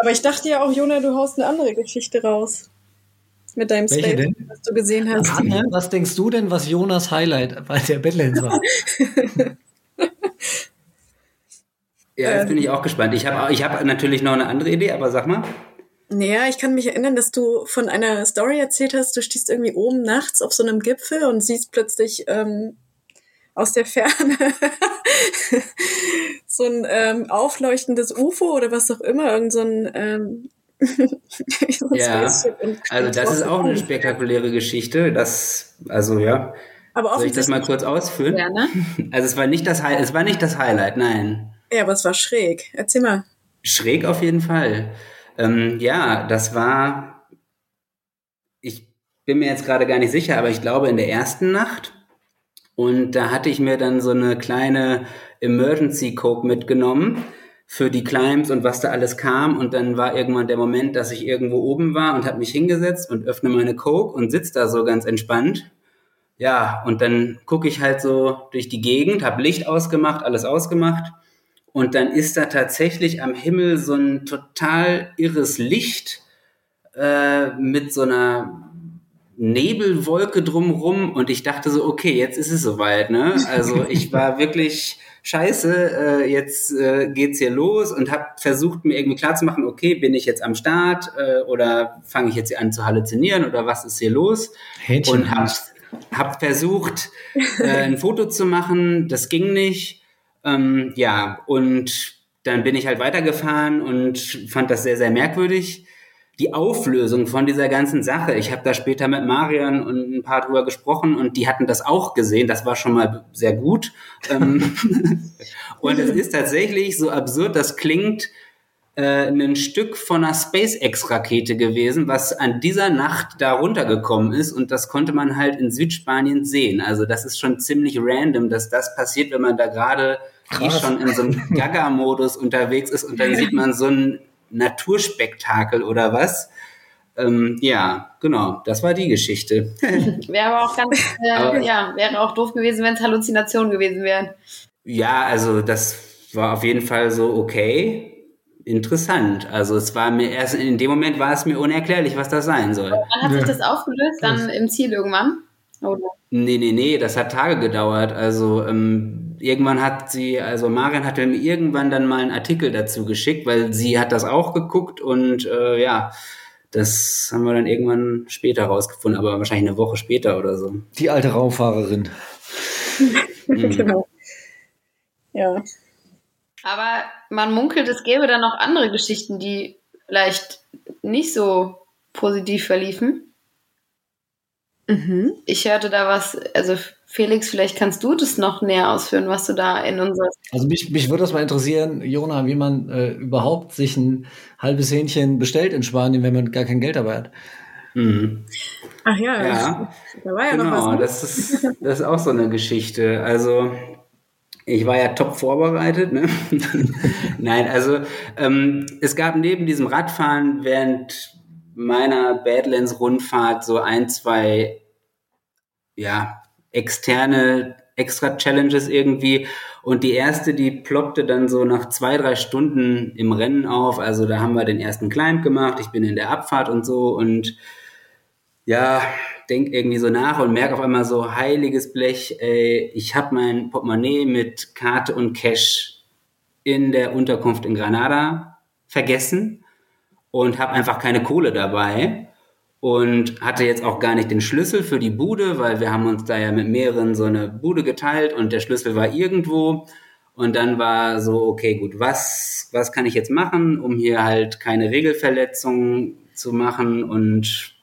[SPEAKER 5] Aber ich dachte ja auch, Jona, du haust eine andere Geschichte raus mit deinem
[SPEAKER 2] Welche Space, denn?
[SPEAKER 5] was du gesehen hast.
[SPEAKER 2] Anne, was denkst du denn, was Jonas Highlight bei der Badlands war?
[SPEAKER 4] ja, jetzt bin ich auch gespannt. Ich habe ich hab natürlich noch eine andere Idee, aber sag mal.
[SPEAKER 5] Naja, ich kann mich erinnern, dass du von einer Story erzählt hast, du stehst irgendwie oben nachts auf so einem Gipfel und siehst plötzlich ähm, aus der Ferne so ein ähm, aufleuchtendes UFO oder was auch immer, irgend so ein ähm,
[SPEAKER 4] ja, also das ist auch eine spektakuläre Geschichte. Das, also ja. Aber Soll ich das mal kurz ausführen? Ja, ne? Also es war nicht das es war nicht das Highlight, nein.
[SPEAKER 5] Ja, aber es war schräg. Erzähl mal.
[SPEAKER 4] Schräg auf jeden Fall. Ähm, ja, das war. Ich bin mir jetzt gerade gar nicht sicher, aber ich glaube in der ersten Nacht. Und da hatte ich mir dann so eine kleine Emergency Coke mitgenommen für die Climbs und was da alles kam. Und dann war irgendwann der Moment, dass ich irgendwo oben war und habe mich hingesetzt und öffne meine Coke und sitze da so ganz entspannt. Ja, und dann gucke ich halt so durch die Gegend, habe Licht ausgemacht, alles ausgemacht. Und dann ist da tatsächlich am Himmel so ein total irres Licht äh, mit so einer Nebelwolke drumrum. Und ich dachte so, okay, jetzt ist es soweit. Ne? Also ich war wirklich scheiße, äh, jetzt äh, geht's hier los und habe versucht, mir irgendwie klarzumachen, okay, bin ich jetzt am Start äh, oder fange ich jetzt hier an zu halluzinieren oder was ist hier los? Hähnchen und habe hab versucht, äh, ein Foto zu machen, das ging nicht. Ähm, ja, und dann bin ich halt weitergefahren und fand das sehr, sehr merkwürdig die Auflösung von dieser ganzen Sache. Ich habe da später mit Marian und ein paar drüber gesprochen und die hatten das auch gesehen. Das war schon mal sehr gut. Ähm, und es ist tatsächlich so absurd, das klingt äh, ein Stück von einer SpaceX-Rakete gewesen, was an dieser Nacht da runtergekommen ist und das konnte man halt in Südspanien sehen. Also das ist schon ziemlich random, dass das passiert, wenn man da gerade eh schon in so einem Gaga-Modus unterwegs ist und dann sieht man so ein Naturspektakel oder was. Ähm, ja, genau, das war die Geschichte.
[SPEAKER 3] wäre aber auch ganz, äh, aber, ja, wäre auch doof gewesen, wenn es Halluzinationen gewesen wären.
[SPEAKER 4] Ja, also das war auf jeden Fall so okay. Interessant. Also es war mir erst in dem Moment war es mir unerklärlich, was das sein soll.
[SPEAKER 3] Wann hat sich das aufgelöst? Dann im Ziel irgendwann?
[SPEAKER 4] Oder? Nee, nee, nee, das hat Tage gedauert. Also ähm, irgendwann hat sie, also Marian hat mir irgendwann dann mal einen Artikel dazu geschickt, weil sie hat das auch geguckt und äh, ja, das haben wir dann irgendwann später rausgefunden, aber wahrscheinlich eine Woche später oder so.
[SPEAKER 2] Die alte Raumfahrerin.
[SPEAKER 5] Mhm. genau. Ja.
[SPEAKER 3] Aber man munkelt, es gäbe dann noch andere Geschichten, die vielleicht nicht so positiv verliefen. Mhm. Ich hörte da was, also Felix, vielleicht kannst du das noch näher ausführen, was du da in unserer.
[SPEAKER 2] Also mich, mich würde das mal interessieren, Jona, wie man äh, überhaupt sich ein halbes Hähnchen bestellt in Spanien, wenn man gar kein Geld dabei hat.
[SPEAKER 5] Mhm. Ach ja,
[SPEAKER 4] ja. da war ja genau, noch was. Genau, das ist, das ist auch so eine Geschichte. Also ich war ja top vorbereitet. Ne? Nein, also ähm, es gab neben diesem Radfahren während meiner Badlands-Rundfahrt so ein, zwei ja, externe extra Challenges irgendwie. Und die erste, die ploppte dann so nach zwei, drei Stunden im Rennen auf. Also da haben wir den ersten Climb gemacht. Ich bin in der Abfahrt und so und ja, denk irgendwie so nach und merke auf einmal so, heiliges Blech, ey, ich habe mein Portemonnaie mit Karte und Cash in der Unterkunft in Granada vergessen und habe einfach keine Kohle dabei und hatte jetzt auch gar nicht den Schlüssel für die Bude, weil wir haben uns da ja mit mehreren so eine Bude geteilt und der Schlüssel war irgendwo. Und dann war so, okay, gut, was, was kann ich jetzt machen, um hier halt keine Regelverletzungen zu machen und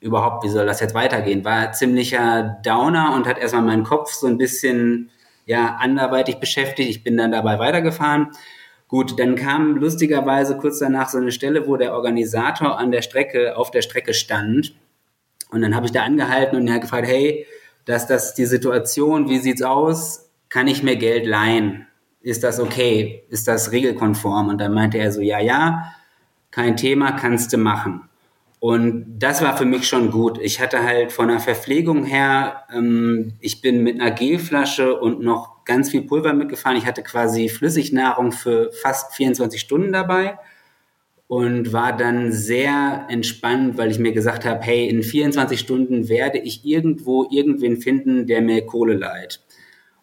[SPEAKER 4] überhaupt, wie soll das jetzt weitergehen? War ziemlicher Downer und hat erstmal meinen Kopf so ein bisschen ja anderweitig beschäftigt. Ich bin dann dabei weitergefahren. Gut, dann kam lustigerweise kurz danach so eine Stelle, wo der Organisator an der Strecke, auf der Strecke stand. Und dann habe ich da angehalten und er gefragt, hey, dass das die Situation, wie sieht's aus? Kann ich mir Geld leihen? Ist das okay? Ist das regelkonform? Und dann meinte er so, ja, ja, kein Thema, kannst du machen. Und das war für mich schon gut. Ich hatte halt von der Verpflegung her, ähm, ich bin mit einer Gelflasche und noch ganz viel Pulver mitgefahren. Ich hatte quasi Flüssignahrung für fast 24 Stunden dabei und war dann sehr entspannt, weil ich mir gesagt habe, hey, in 24 Stunden werde ich irgendwo irgendwen finden, der mir Kohle leiht.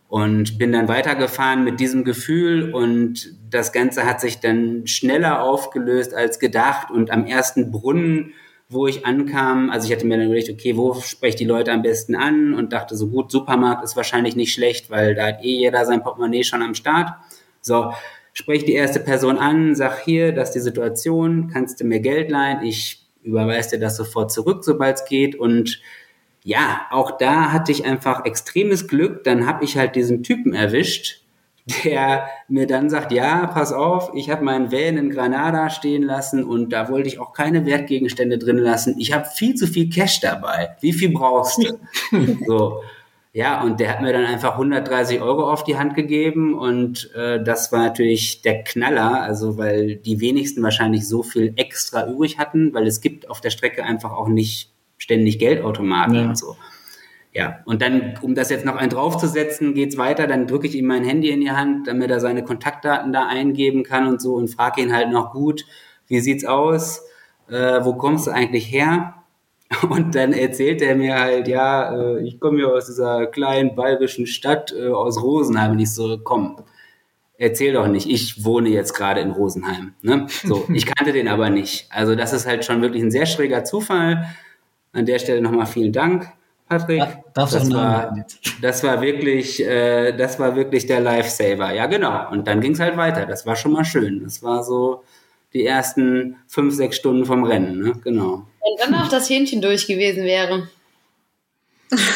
[SPEAKER 4] Und bin dann weitergefahren mit diesem Gefühl und das Ganze hat sich dann schneller aufgelöst als gedacht und am ersten Brunnen wo ich ankam, also ich hatte mir dann überlegt, okay, wo spreche ich die Leute am besten an und dachte so, gut, Supermarkt ist wahrscheinlich nicht schlecht, weil da hat eh jeder sein Portemonnaie schon am Start. So, spreche die erste Person an, sag hier, das ist die Situation, kannst du mir Geld leihen, ich überweise dir das sofort zurück, sobald es geht und ja, auch da hatte ich einfach extremes Glück, dann habe ich halt diesen Typen erwischt, der mir dann sagt, ja, pass auf, ich habe meinen Van in Granada stehen lassen und da wollte ich auch keine Wertgegenstände drin lassen. Ich habe viel zu viel Cash dabei. Wie viel brauchst du? so. Ja, und der hat mir dann einfach 130 Euro auf die Hand gegeben und äh, das war natürlich der Knaller, also weil die wenigsten wahrscheinlich so viel extra übrig hatten, weil es gibt auf der Strecke einfach auch nicht ständig Geldautomaten ja. und so. Ja, und dann, um das jetzt noch einen draufzusetzen, geht's weiter, dann drücke ich ihm mein Handy in die Hand, damit er seine Kontaktdaten da eingeben kann und so und frage ihn halt noch gut, wie sieht's aus, äh, wo kommst du eigentlich her? Und dann erzählt er mir halt, ja, äh, ich komme hier aus dieser kleinen bayerischen Stadt, äh, aus Rosenheim. Und ich so, komm, erzähl doch nicht, ich wohne jetzt gerade in Rosenheim. Ne? So, ich kannte den aber nicht. Also das ist halt schon wirklich ein sehr schräger Zufall. An der Stelle nochmal vielen Dank. Patrick.
[SPEAKER 2] Darf,
[SPEAKER 4] das, war, das war wirklich, äh, das war wirklich der Lifesaver. Ja, genau. Und dann ging es halt weiter. Das war schon mal schön. Das war so die ersten fünf, sechs Stunden vom Rennen. Ne? Genau.
[SPEAKER 3] Wenn dann auch das Hähnchen durch gewesen wäre.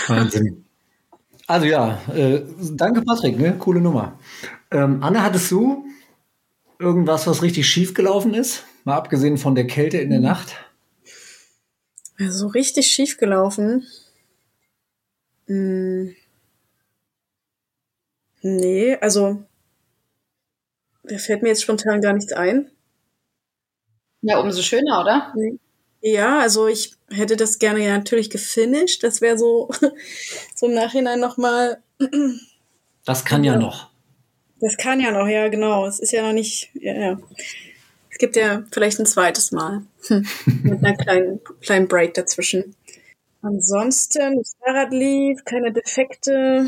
[SPEAKER 2] Wahnsinn. Also ja, äh, danke Patrick, ne? coole Nummer. Ähm, Anne, hattest du irgendwas, was richtig schief gelaufen ist? Mal abgesehen von der Kälte in der Nacht?
[SPEAKER 5] Also richtig schief gelaufen. Hm. Nee, also da fällt mir jetzt spontan gar nichts ein.
[SPEAKER 3] Ja, umso schöner, oder?
[SPEAKER 5] Ja, also ich hätte das gerne ja natürlich gefinisht. Das wäre so, so im Nachhinein nochmal.
[SPEAKER 2] Das kann ja, ja noch.
[SPEAKER 5] Das kann ja noch, ja, genau. Es ist ja noch nicht, ja, ja. Es gibt ja vielleicht ein zweites Mal. Mit einer kleinen, kleinen Break dazwischen. Ansonsten, das Fahrrad lief, keine Defekte.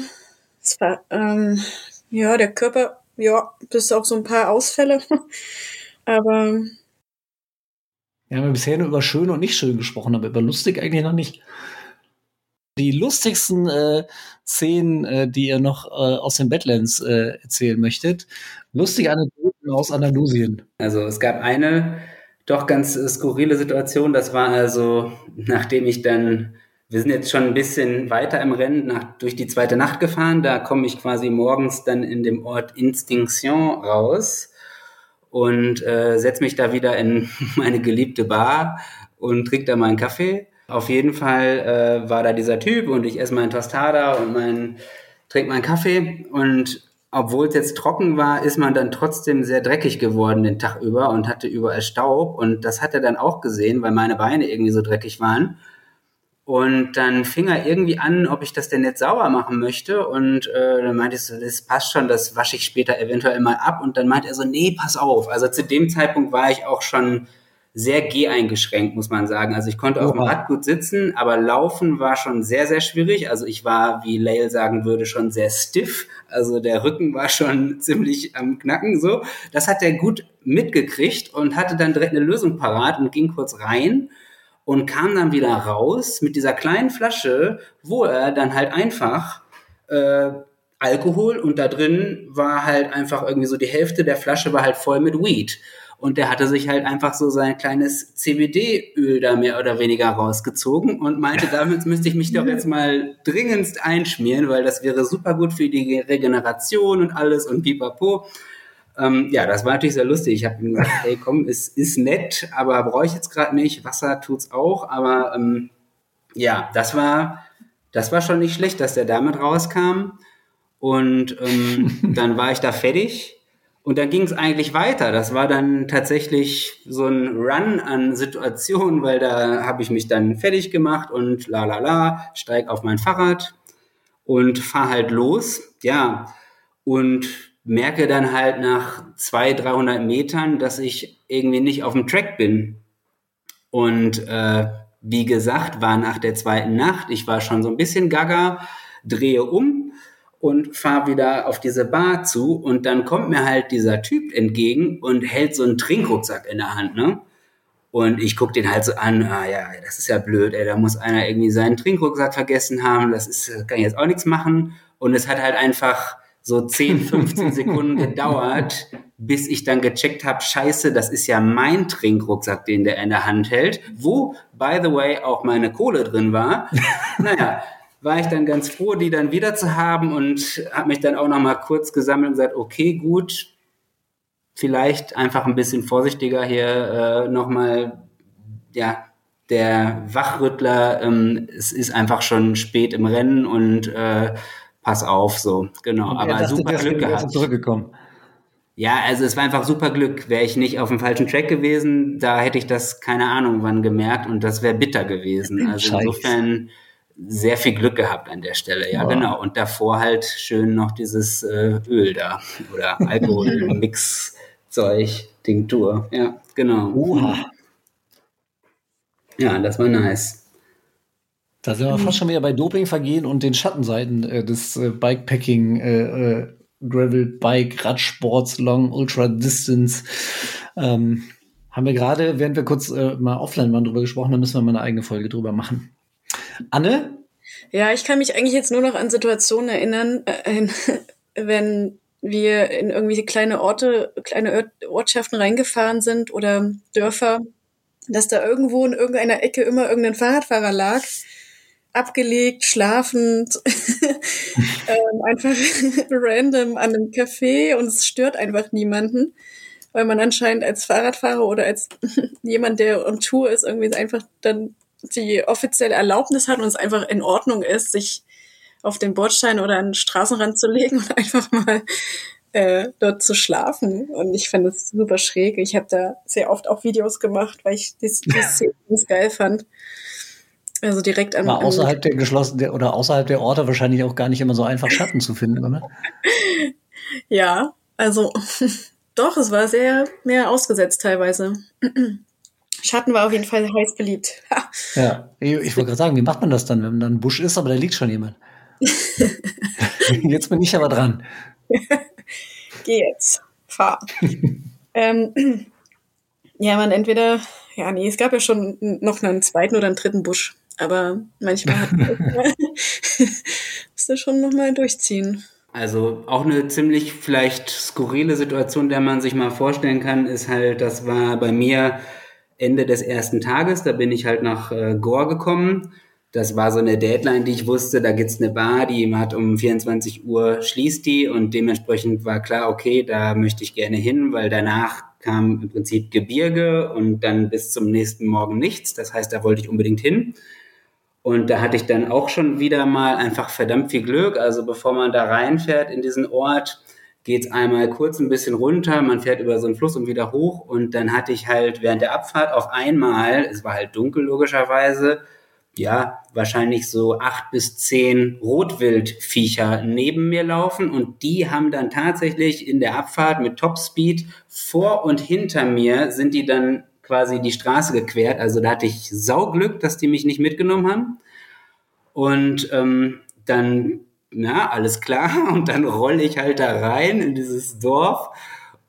[SPEAKER 5] Es war, ähm, ja, der Körper, ja, bis auf so ein paar Ausfälle. aber.
[SPEAKER 2] Wir haben ja bisher nur über schön und nicht schön gesprochen, aber über lustig eigentlich noch nicht. Die lustigsten äh, Szenen, äh, die ihr noch äh, aus den Badlands äh, erzählen möchtet. Lustige Anekdoten aus Andalusien.
[SPEAKER 4] Also es gab eine doch ganz skurrile Situation. Das war also, nachdem ich dann wir sind jetzt schon ein bisschen weiter im Rennen nach, durch die zweite Nacht gefahren. Da komme ich quasi morgens dann in dem Ort Instinction raus und äh, setze mich da wieder in meine geliebte Bar und trinke da meinen Kaffee. Auf jeden Fall äh, war da dieser Typ und ich esse meinen Tostada und mein, trinke meinen Kaffee und obwohl es jetzt trocken war, ist man dann trotzdem sehr dreckig geworden den Tag über und hatte überall Staub und das hat er dann auch gesehen, weil meine Beine irgendwie so dreckig waren und dann fing er irgendwie an, ob ich das denn jetzt sauber machen möchte. Und äh, dann meinte ich so, das passt schon, das wasche ich später eventuell mal ab. Und dann meinte er so, nee, pass auf. Also zu dem Zeitpunkt war ich auch schon sehr geh-eingeschränkt, muss man sagen. Also ich konnte Oha. auf dem Rad gut sitzen, aber laufen war schon sehr, sehr schwierig. Also ich war, wie Lael sagen würde, schon sehr stiff. Also der Rücken war schon ziemlich am Knacken so. Das hat er gut mitgekriegt und hatte dann direkt eine Lösung parat und ging kurz rein und kam dann wieder raus mit dieser kleinen Flasche, wo er dann halt einfach äh, Alkohol und da drin war halt einfach irgendwie so die Hälfte der Flasche war halt voll mit Weed. Und der hatte sich halt einfach so sein kleines CBD-Öl da mehr oder weniger rausgezogen und meinte, damit müsste ich mich doch jetzt mal dringendst einschmieren, weil das wäre super gut für die Regeneration und alles und pipapo. Ähm, ja, das war natürlich sehr lustig. Ich habe ihm gesagt, hey, komm, es ist nett, aber brauche ich jetzt gerade nicht. Wasser tut's auch, aber ähm, ja, das war, das war schon nicht schlecht, dass der damit rauskam. Und ähm, dann war ich da fertig. Und dann ging es eigentlich weiter. Das war dann tatsächlich so ein Run an Situationen, weil da habe ich mich dann fertig gemacht und la la la, steig auf mein Fahrrad und fahr halt los. Ja, und merke dann halt nach 200, 300 Metern, dass ich irgendwie nicht auf dem Track bin. Und äh, wie gesagt, war nach der zweiten Nacht, ich war schon so ein bisschen gaga, drehe um und fahre wieder auf diese Bar zu und dann kommt mir halt dieser Typ entgegen und hält so einen Trinkrucksack in der Hand, ne? Und ich guck den halt so an, ah ja, das ist ja blöd, ey, da muss einer irgendwie seinen Trinkrucksack vergessen haben, das ist, kann ich jetzt auch nichts machen. Und es hat halt einfach so 10, 15 Sekunden gedauert, bis ich dann gecheckt habe, scheiße, das ist ja mein Trinkrucksack, den der in der Hand hält, wo, by the way, auch meine Kohle drin war. naja, war ich dann ganz froh, die dann wieder zu haben und habe mich dann auch noch mal kurz gesammelt und gesagt, okay, gut, vielleicht einfach ein bisschen vorsichtiger hier äh, noch mal, ja, der Wachrüttler, ähm, es ist einfach schon spät im Rennen und äh, pass auf, so, genau. Und Aber dachte, super Glück gehabt.
[SPEAKER 2] Zurückgekommen.
[SPEAKER 4] Ja, also es war einfach super Glück. Wäre ich nicht auf dem falschen Track gewesen, da hätte ich das keine Ahnung wann gemerkt und das wäre bitter gewesen. Also Scheiß. insofern sehr viel Glück gehabt an der Stelle, ja, wow. genau. Und davor halt schön noch dieses äh, Öl da oder Alkoholmix-Zeug, Tinktur, ja, genau.
[SPEAKER 2] Oha.
[SPEAKER 4] Ja, das war nice.
[SPEAKER 2] Da sind wir fast schon wieder bei Dopingvergehen und den Schattenseiten äh, des äh, Bikepacking, äh, äh, Gravel Bike, Radsports, Long, Ultra Distance. Ähm, haben wir gerade, während wir kurz äh, mal offline waren drüber gesprochen, da müssen wir mal eine eigene Folge drüber machen. Anne?
[SPEAKER 5] Ja, ich kann mich eigentlich jetzt nur noch an Situationen erinnern, äh, wenn wir in irgendwie kleine Orte, kleine Ortschaften reingefahren sind oder Dörfer, dass da irgendwo in irgendeiner Ecke immer irgendein Fahrradfahrer lag abgelegt, schlafend, ähm, einfach random an einem Café und es stört einfach niemanden, weil man anscheinend als Fahrradfahrer oder als jemand, der on Tour ist, irgendwie einfach dann die offizielle Erlaubnis hat und es einfach in Ordnung ist, sich auf den Bordstein oder an den Straßenrand zu legen und einfach mal äh, dort zu schlafen. Und ich fand das super schräg. Ich habe da sehr oft auch Videos gemacht, weil ich das, das ganz geil fand. Also direkt am.
[SPEAKER 2] War außerhalb der geschlossenen oder außerhalb der Orte wahrscheinlich auch gar nicht immer so einfach Schatten zu finden, oder?
[SPEAKER 5] Ja, also doch, es war sehr mehr ausgesetzt teilweise. Schatten war auf jeden Fall heiß beliebt.
[SPEAKER 2] ja, ich, ich wollte gerade sagen, wie macht man das dann, wenn dann ein Busch ist, aber da liegt schon jemand? jetzt bin ich aber dran.
[SPEAKER 5] Geh jetzt, fahr. ähm, ja, man entweder, ja, nee, es gab ja schon noch einen zweiten oder einen dritten Busch. Aber manchmal hat musst du schon nochmal durchziehen.
[SPEAKER 4] Also auch eine ziemlich vielleicht skurrile Situation, der man sich mal vorstellen kann, ist halt, das war bei mir Ende des ersten Tages, da bin ich halt nach äh, Gore gekommen. Das war so eine Deadline, die ich wusste, da gibt's eine Bar, die hat um 24 Uhr schließt die und dementsprechend war klar, okay, da möchte ich gerne hin, weil danach kam im Prinzip Gebirge und dann bis zum nächsten Morgen nichts. Das heißt, da wollte ich unbedingt hin. Und da hatte ich dann auch schon wieder mal einfach verdammt viel Glück. Also bevor man da reinfährt in diesen Ort, geht's einmal kurz ein bisschen runter, man fährt über so einen Fluss und wieder hoch. Und dann hatte ich halt während der Abfahrt auf einmal, es war halt dunkel logischerweise, ja, wahrscheinlich so acht bis zehn Rotwildviecher neben mir laufen und die haben dann tatsächlich in der Abfahrt mit Topspeed vor und hinter mir sind die dann quasi die Straße gequert. Also da hatte ich Sauglück, dass die mich nicht mitgenommen haben. Und ähm, dann, na, alles klar. Und dann rolle ich halt da rein in dieses Dorf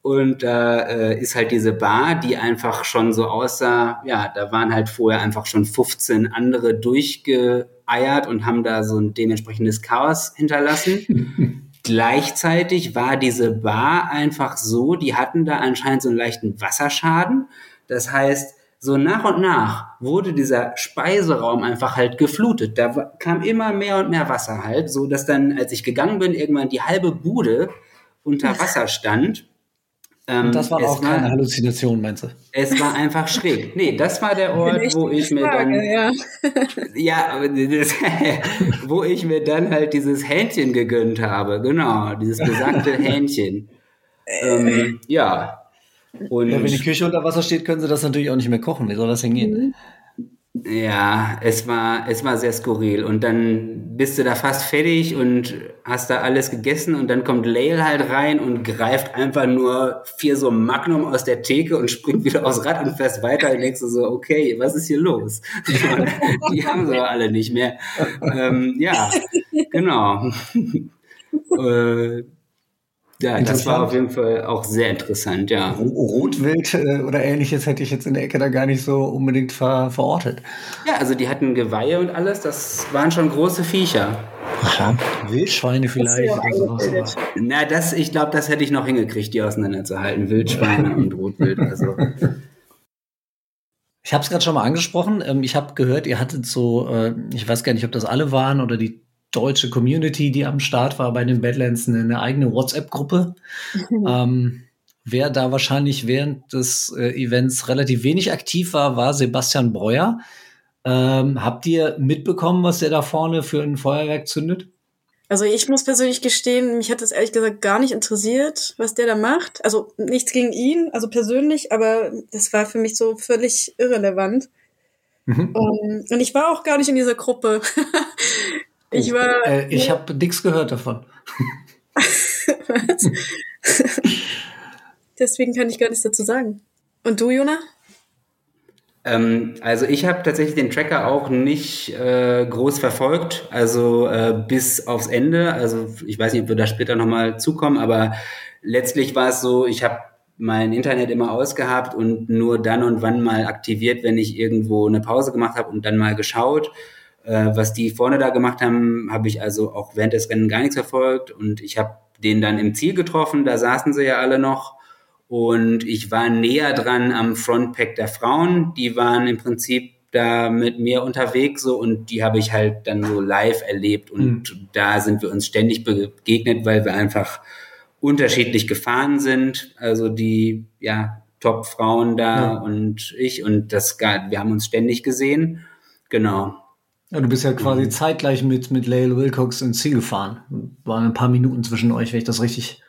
[SPEAKER 4] und da äh, ist halt diese Bar, die einfach schon so aussah, ja, da waren halt vorher einfach schon 15 andere durchgeeiert und haben da so ein dementsprechendes Chaos hinterlassen. Gleichzeitig war diese Bar einfach so, die hatten da anscheinend so einen leichten Wasserschaden. Das heißt, so nach und nach wurde dieser Speiseraum einfach halt geflutet. Da kam immer mehr und mehr Wasser halt, so dass dann, als ich gegangen bin, irgendwann die halbe Bude unter Wasser stand.
[SPEAKER 2] Ähm, das war auch keine war, Halluzination, meinst du?
[SPEAKER 4] Es war einfach schräg. Nee, das war der Ort, wo ich mir Frage, dann, ja, ja das, wo ich mir dann halt dieses Hähnchen gegönnt habe. Genau, dieses besagte Hähnchen. ähm, ja.
[SPEAKER 2] Und ja, wenn die Küche unter Wasser steht, können sie das natürlich auch nicht mehr kochen. Wie soll das hingehen?
[SPEAKER 4] Ja, es war, es war sehr skurril. Und dann bist du da fast fertig und hast da alles gegessen und dann kommt Lail halt rein und greift einfach nur vier so Magnum aus der Theke und springt wieder aufs Rad und fährst weiter und denkst du so, okay, was ist hier los? Die, die haben sie aber alle nicht mehr. Ähm, ja, genau. äh, ja, das war auf jeden Fall auch sehr interessant, ja.
[SPEAKER 2] Rotwild äh, oder ähnliches hätte ich jetzt in der Ecke da gar nicht so unbedingt ver verortet.
[SPEAKER 4] Ja, also die hatten Geweihe und alles, das waren schon große Viecher.
[SPEAKER 2] Aha, Wildschweine vielleicht oder
[SPEAKER 4] sowas. Na, das, ich glaube, das hätte ich noch hingekriegt, die auseinanderzuhalten. Wildschweine und Rotwild. Also.
[SPEAKER 2] Ich habe es gerade schon mal angesprochen. Ähm, ich habe gehört, ihr hattet so, äh, ich weiß gar nicht, ob das alle waren oder die deutsche Community, die am Start war bei den Badlands, eine, eine eigene WhatsApp-Gruppe. Mhm. Ähm, wer da wahrscheinlich während des äh, Events relativ wenig aktiv war, war Sebastian Breuer. Ähm, habt ihr mitbekommen, was der da vorne für ein Feuerwerk zündet?
[SPEAKER 5] Also ich muss persönlich gestehen, mich hat das ehrlich gesagt gar nicht interessiert, was der da macht. Also nichts gegen ihn, also persönlich, aber das war für mich so völlig irrelevant. Mhm. Um, ähm, und ich war auch gar nicht in dieser Gruppe.
[SPEAKER 2] Ich war. Äh, ich habe nichts gehört davon.
[SPEAKER 5] Was? Deswegen kann ich gar nichts dazu sagen. Und du, Jona?
[SPEAKER 4] Ähm, also ich habe tatsächlich den Tracker auch nicht äh, groß verfolgt, also äh, bis aufs Ende. Also ich weiß nicht, ob wir da später nochmal zukommen, aber letztlich war es so, ich habe mein Internet immer ausgehabt und nur dann und wann mal aktiviert, wenn ich irgendwo eine Pause gemacht habe und dann mal geschaut. Äh, was die vorne da gemacht haben, habe ich also auch während des Rennen gar nichts verfolgt. Und ich habe den dann im Ziel getroffen, da saßen sie ja alle noch. Und ich war näher dran am Frontpack der Frauen, die waren im Prinzip da mit mir unterwegs so. Und die habe ich halt dann so live erlebt. Und mhm. da sind wir uns ständig begegnet, weil wir einfach unterschiedlich gefahren sind, also die ja Top-Frauen da ja. und ich. Und das wir haben uns ständig gesehen, genau
[SPEAKER 2] ja, du bist ja quasi mhm. zeitgleich mit, mit Lael Wilcox ins Ziel gefahren. Waren ein paar Minuten zwischen euch, wenn ich das richtig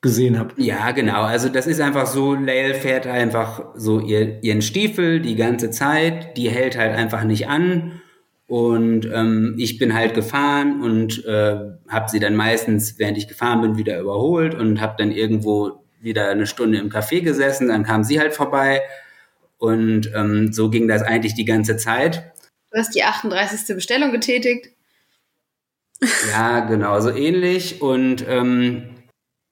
[SPEAKER 2] gesehen habe.
[SPEAKER 4] Ja, genau. Also das ist einfach so, Lael fährt einfach so ihr, ihren Stiefel die ganze Zeit, die hält halt einfach nicht an. Und ähm, ich bin halt gefahren und äh, habe sie dann meistens, während ich gefahren bin, wieder überholt und habe dann irgendwo wieder eine Stunde im Café gesessen. Dann kam sie halt vorbei und ähm, so ging das eigentlich die ganze Zeit.
[SPEAKER 3] Du hast die 38. Bestellung getätigt.
[SPEAKER 4] Ja, genau, so ähnlich. Und ähm,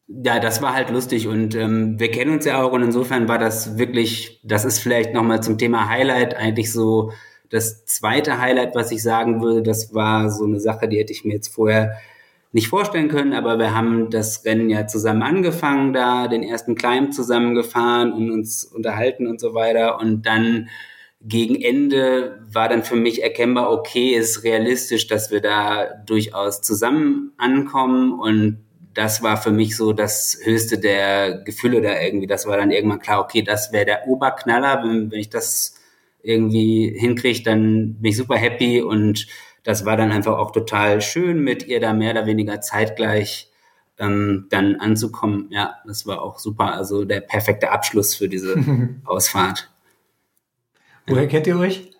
[SPEAKER 4] ja, das war halt lustig. Und ähm, wir kennen uns ja auch und insofern war das wirklich, das ist vielleicht nochmal zum Thema Highlight eigentlich so das zweite Highlight, was ich sagen würde, das war so eine Sache, die hätte ich mir jetzt vorher nicht vorstellen können, aber wir haben das Rennen ja zusammen angefangen, da den ersten Climb zusammen gefahren und uns unterhalten und so weiter. Und dann gegen Ende war dann für mich erkennbar, okay, ist realistisch, dass wir da durchaus zusammen ankommen und das war für mich so das höchste der Gefühle da irgendwie. Das war dann irgendwann klar, okay, das wäre der Oberknaller. Wenn, wenn ich das irgendwie hinkriege, dann bin ich super happy und das war dann einfach auch total schön, mit ihr da mehr oder weniger zeitgleich ähm, dann anzukommen. Ja, das war auch super. Also der perfekte Abschluss für diese Ausfahrt.
[SPEAKER 2] Woher kennt ihr euch?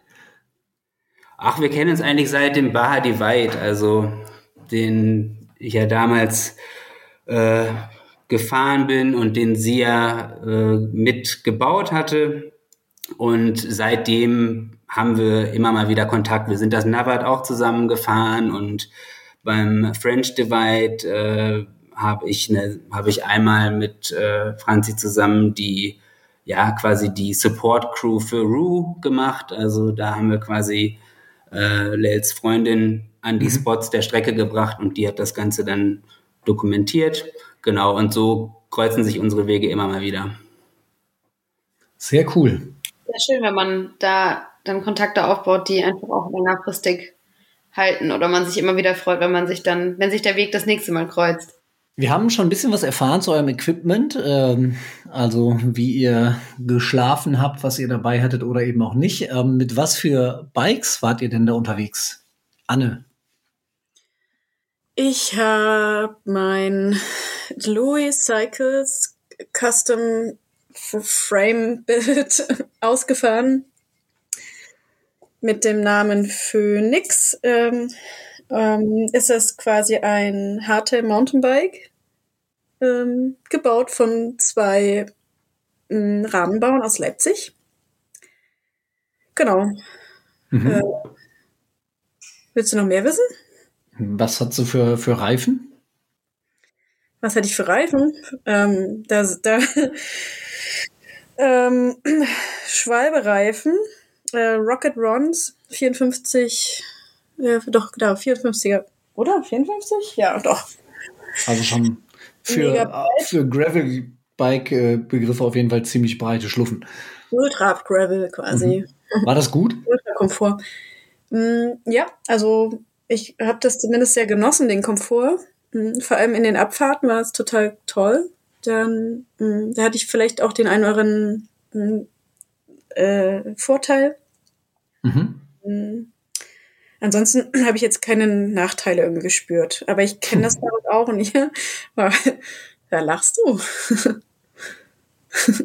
[SPEAKER 4] Ach, wir kennen uns eigentlich seit dem Baha Divide, also den ich ja damals äh, gefahren bin und den sie ja äh, mitgebaut hatte. Und seitdem haben wir immer mal wieder Kontakt. Wir sind das Navat auch zusammen gefahren und beim French Divide äh, habe ich, ne, hab ich einmal mit äh, Franzi zusammen die ja quasi die Support Crew für Rue gemacht. Also da haben wir quasi äh, Lels Freundin an die mhm. Spots der Strecke gebracht und die hat das Ganze dann dokumentiert. Genau, und so kreuzen sich unsere Wege immer mal wieder.
[SPEAKER 2] Sehr cool.
[SPEAKER 3] Sehr schön, wenn man da dann Kontakte aufbaut, die einfach auch längerfristig halten oder man sich immer wieder freut, wenn man sich dann, wenn sich der Weg das nächste Mal kreuzt.
[SPEAKER 2] Wir haben schon ein bisschen was erfahren zu eurem Equipment, ähm, also wie ihr geschlafen habt, was ihr dabei hattet oder eben auch nicht. Ähm, mit was für Bikes wart ihr denn da unterwegs? Anne.
[SPEAKER 5] Ich habe mein Louis Cycles Custom Frame Build ausgefahren mit dem Namen Phoenix. Ähm, ähm, ist es quasi ein Hardtail Mountainbike, ähm, gebaut von zwei ähm, Rahmenbauern aus Leipzig. Genau. Mhm. Äh, willst du noch mehr wissen?
[SPEAKER 2] Was hast du für, für Reifen?
[SPEAKER 5] Was hatte ich für Reifen? Ähm, da, da ähm, Schwalbe-Reifen, äh, Rocket Rons, 54 ja, doch, genau, 54er. Oder? 54? Ja, doch.
[SPEAKER 2] Also schon für, für Gravel-Bike-Begriffe auf jeden Fall ziemlich breite Schluffen.
[SPEAKER 5] Ultra-Gravel quasi.
[SPEAKER 2] Mhm. War das gut?
[SPEAKER 5] Ultra-Komfort. Mm, ja, also ich habe das zumindest sehr genossen, den Komfort. Mm, vor allem in den Abfahrten war es total toll. Dann, mm, da hatte ich vielleicht auch den einen oder anderen äh, Vorteil. Mhm. Ansonsten habe ich jetzt keine Nachteile irgendwie gespürt. Aber ich kenne das damit auch und ich, da lachst du.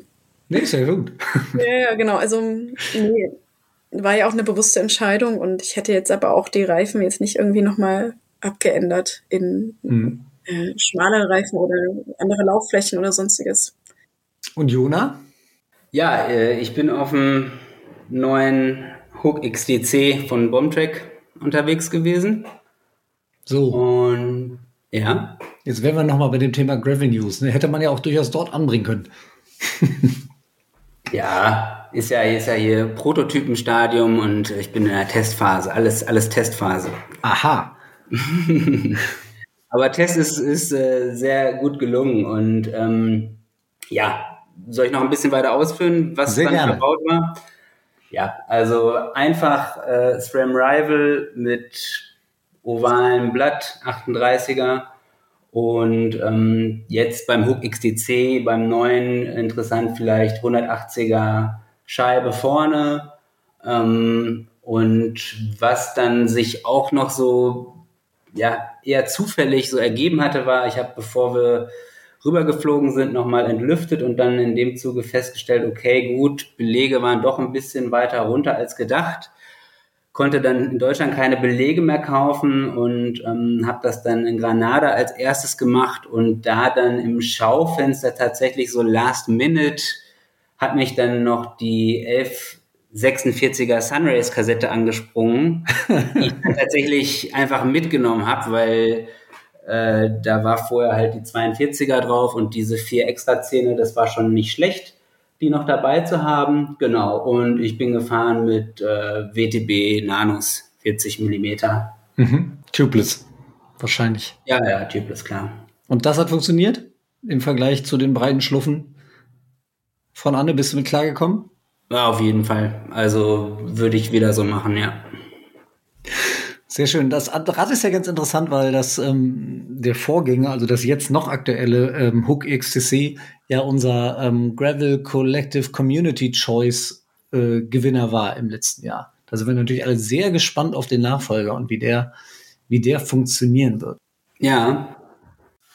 [SPEAKER 2] nee, ist ja gut.
[SPEAKER 5] Ja, ja, genau. Also, nee, war ja auch eine bewusste Entscheidung und ich hätte jetzt aber auch die Reifen jetzt nicht irgendwie nochmal abgeändert in mhm. äh, schmale Reifen oder andere Laufflächen oder sonstiges.
[SPEAKER 2] Und Jona?
[SPEAKER 4] Ja, äh, ich bin auf dem neuen Hook XDC von Bombtrack unterwegs gewesen.
[SPEAKER 2] So.
[SPEAKER 4] Und ja.
[SPEAKER 2] Jetzt wären wir nochmal bei dem Thema Gravel News. Ne? Hätte man ja auch durchaus dort anbringen können.
[SPEAKER 4] ja, ist ja, ist ja hier Prototypenstadium und ich bin in der Testphase. Alles, alles Testphase.
[SPEAKER 2] Aha.
[SPEAKER 4] Aber Test ist, ist äh, sehr gut gelungen und ähm, ja, soll ich noch ein bisschen weiter ausführen, was
[SPEAKER 2] sehr
[SPEAKER 4] dann
[SPEAKER 2] gerne.
[SPEAKER 4] verbaut war? Ja, also einfach äh, SRAM Rival mit ovalem Blatt, 38er. Und ähm, jetzt beim Hook XTC, beim neuen, interessant vielleicht 180er Scheibe vorne. Ähm, und was dann sich auch noch so ja eher zufällig so ergeben hatte, war, ich habe, bevor wir rübergeflogen sind, nochmal entlüftet und dann in dem Zuge festgestellt, okay, gut, Belege waren doch ein bisschen weiter runter als gedacht. Konnte dann in Deutschland keine Belege mehr kaufen und ähm, habe das dann in Granada als erstes gemacht und da dann im Schaufenster tatsächlich so last minute hat mich dann noch die 1146er Sunrays Kassette angesprungen, die ich dann tatsächlich einfach mitgenommen habe, weil äh, da war vorher halt die 42er drauf und diese vier Extrazähne, das war schon nicht schlecht, die noch dabei zu haben. Genau. Und ich bin gefahren mit äh, WTB Nanos 40 Millimeter.
[SPEAKER 2] Mhm. Tubeless. Wahrscheinlich.
[SPEAKER 4] Ja, ja, Tubeless, klar.
[SPEAKER 2] Und das hat funktioniert im Vergleich zu den breiten Schluffen von Anne. Bist du mit klargekommen?
[SPEAKER 4] Ja, auf jeden Fall. Also würde ich wieder so machen, ja.
[SPEAKER 2] Sehr schön. Das Rad ist ja ganz interessant, weil das ähm, der Vorgänger, also das jetzt noch aktuelle ähm, Hook XTC, ja unser ähm, Gravel Collective Community Choice äh, Gewinner war im letzten Jahr. Da sind wir natürlich alle sehr gespannt auf den Nachfolger und wie der, wie der funktionieren wird.
[SPEAKER 4] Ja.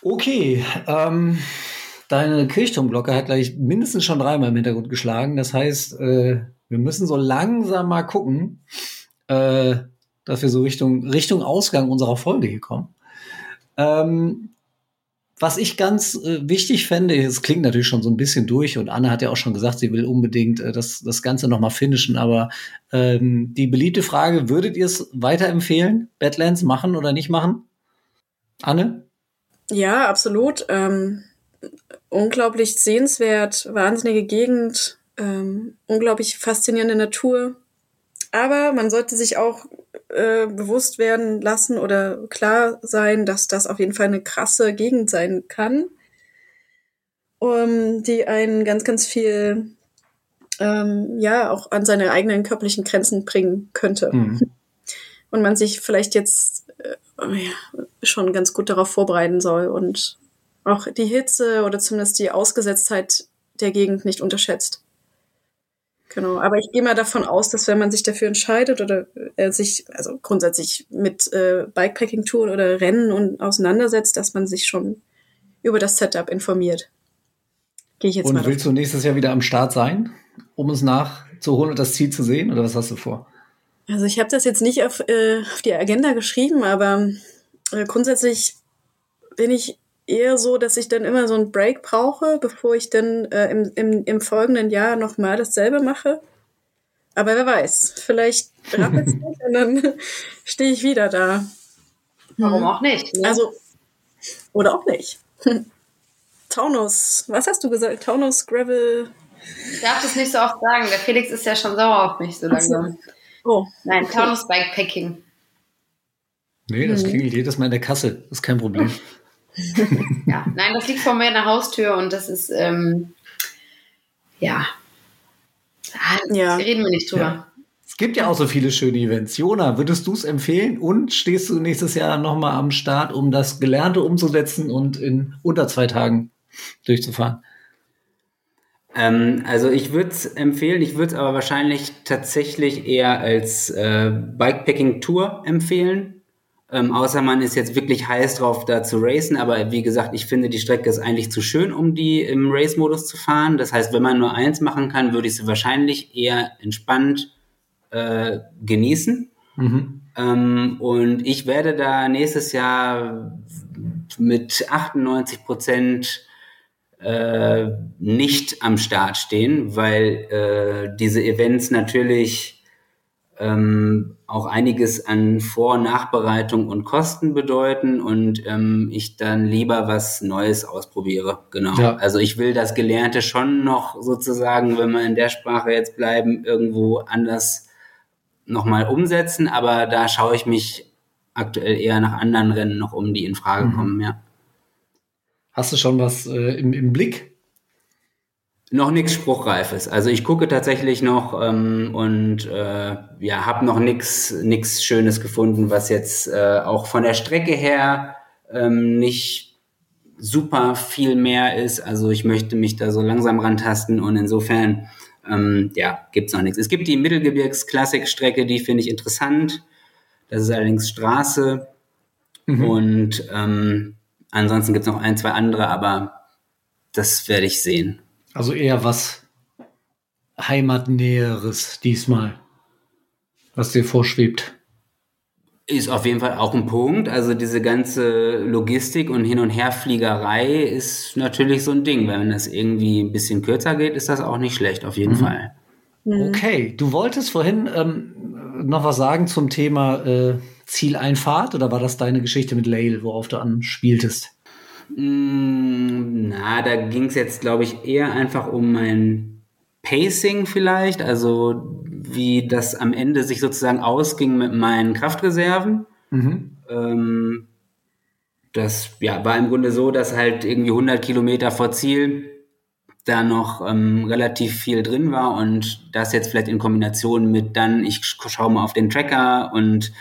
[SPEAKER 2] Okay, ähm, deine Kirchturmglocke hat gleich mindestens schon dreimal im Hintergrund geschlagen. Das heißt, äh, wir müssen so langsam mal gucken, äh, dass wir so Richtung, Richtung Ausgang unserer Folge hier kommen. Ähm, was ich ganz äh, wichtig fände, es klingt natürlich schon so ein bisschen durch und Anne hat ja auch schon gesagt, sie will unbedingt äh, das, das Ganze nochmal finishen, aber ähm, die beliebte Frage, würdet ihr es weiterempfehlen, Badlands machen oder nicht machen? Anne?
[SPEAKER 5] Ja, absolut. Ähm, unglaublich sehenswert, wahnsinnige Gegend, ähm, unglaublich faszinierende Natur. Aber man sollte sich auch äh, bewusst werden lassen oder klar sein, dass das auf jeden Fall eine krasse Gegend sein kann, um, die einen ganz, ganz viel ähm, ja auch an seine eigenen körperlichen Grenzen bringen könnte. Mhm. Und man sich vielleicht jetzt äh, ja, schon ganz gut darauf vorbereiten soll und auch die Hitze oder zumindest die Ausgesetztheit der Gegend nicht unterschätzt. Genau, aber ich gehe mal davon aus, dass wenn man sich dafür entscheidet oder äh, sich also grundsätzlich mit äh, Bikepacking-Touren oder Rennen und auseinandersetzt, dass man sich schon über das Setup informiert.
[SPEAKER 2] Gehe ich jetzt und mal. Und willst du nächstes Jahr wieder am Start sein, um es nachzuholen und das Ziel zu sehen, oder was hast du vor?
[SPEAKER 5] Also ich habe das jetzt nicht auf, äh, auf die Agenda geschrieben, aber äh, grundsätzlich bin ich eher so, dass ich dann immer so einen Break brauche, bevor ich dann äh, im, im, im folgenden Jahr nochmal dasselbe mache. Aber wer weiß, vielleicht rappelt es mich und dann stehe ich wieder da.
[SPEAKER 3] Warum auch nicht?
[SPEAKER 5] Ne? Also, oder auch nicht. Taunus, was hast du gesagt? Taunus Gravel.
[SPEAKER 3] Ich darf das nicht so oft sagen. Der Felix ist ja schon sauer auf mich so langsam. Oh. Nein, Taunus Bikepacking.
[SPEAKER 2] Nee, das hm. klingelt jedes Mal in der Kasse. Das ist kein Problem.
[SPEAKER 3] ja, nein, das liegt vor mir in der Haustür und das ist, ähm, ja. ja. Reden wir nicht drüber. Ja.
[SPEAKER 2] Es gibt ja auch so viele schöne Events. Jona, würdest du es empfehlen und stehst du nächstes Jahr nochmal am Start, um das Gelernte umzusetzen und in unter zwei Tagen durchzufahren?
[SPEAKER 4] Ähm, also ich würde es empfehlen, ich würde es aber wahrscheinlich tatsächlich eher als äh, Bikepacking-Tour empfehlen, ähm, außer man ist jetzt wirklich heiß drauf, da zu racen. Aber wie gesagt, ich finde, die Strecke ist eigentlich zu schön, um die im Race-Modus zu fahren. Das heißt, wenn man nur eins machen kann, würde ich sie wahrscheinlich eher entspannt äh, genießen. Mhm. Ähm, und ich werde da nächstes Jahr mit 98 Prozent äh, nicht am Start stehen, weil äh, diese Events natürlich ähm, auch einiges an Vor- und Nachbereitung und Kosten bedeuten und ähm, ich dann lieber was Neues ausprobiere. Genau. Ja. Also ich will das Gelernte schon noch sozusagen, wenn wir in der Sprache jetzt bleiben, irgendwo anders nochmal umsetzen, aber da schaue ich mich aktuell eher nach anderen Rennen noch um, die in Frage mhm. kommen, ja.
[SPEAKER 2] Hast du schon was äh, im, im Blick?
[SPEAKER 4] Noch nichts Spruchreifes. Also ich gucke tatsächlich noch ähm, und äh, ja, habe noch nichts nix Schönes gefunden, was jetzt äh, auch von der Strecke her ähm, nicht super viel mehr ist. Also ich möchte mich da so langsam rantasten und insofern ähm, ja, gibt's noch nichts. Es gibt die Mittelgebirgs-Klassikstrecke, die finde ich interessant. Das ist allerdings Straße. Mhm. Und ähm, ansonsten gibt's noch ein, zwei andere, aber das werde ich sehen.
[SPEAKER 2] Also eher was Heimatnäheres diesmal, was dir vorschwebt.
[SPEAKER 4] Ist auf jeden Fall auch ein Punkt. Also diese ganze Logistik und Hin- und Herfliegerei ist natürlich so ein Ding. Wenn es irgendwie ein bisschen kürzer geht, ist das auch nicht schlecht, auf jeden mhm. Fall.
[SPEAKER 2] Mhm. Okay, du wolltest vorhin ähm, noch was sagen zum Thema äh, Zieleinfahrt oder war das deine Geschichte mit Lail, worauf du anspieltest?
[SPEAKER 4] Mm, na, da ging es jetzt, glaube ich, eher einfach um mein Pacing vielleicht, also wie das am Ende sich sozusagen ausging mit meinen Kraftreserven. Mhm. Ähm, das ja, war im Grunde so, dass halt irgendwie 100 Kilometer vor Ziel da noch ähm, relativ viel drin war und das jetzt vielleicht in Kombination mit dann, ich schaue mal auf den Tracker und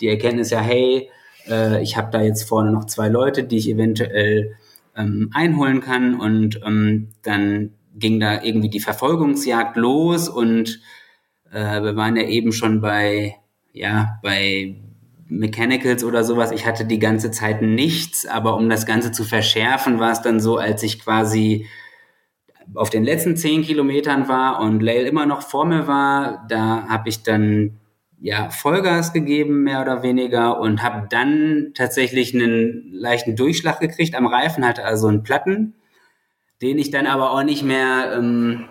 [SPEAKER 4] die Erkenntnis ja, hey, äh, ich habe da jetzt vorne noch zwei Leute, die ich eventuell ähm, einholen kann und ähm, dann ging da irgendwie die Verfolgungsjagd los und äh, wir waren ja eben schon bei, ja, bei Mechanicals oder sowas. Ich hatte die ganze Zeit nichts, aber um das Ganze zu verschärfen, war es dann so, als ich quasi auf den letzten zehn Kilometern war und Lail immer noch vor mir war, da habe ich dann ja Vollgas gegeben, mehr oder weniger, und habe dann tatsächlich einen leichten Durchschlag gekriegt am Reifen, hatte also einen Platten, den ich dann aber auch nicht mehr ähm,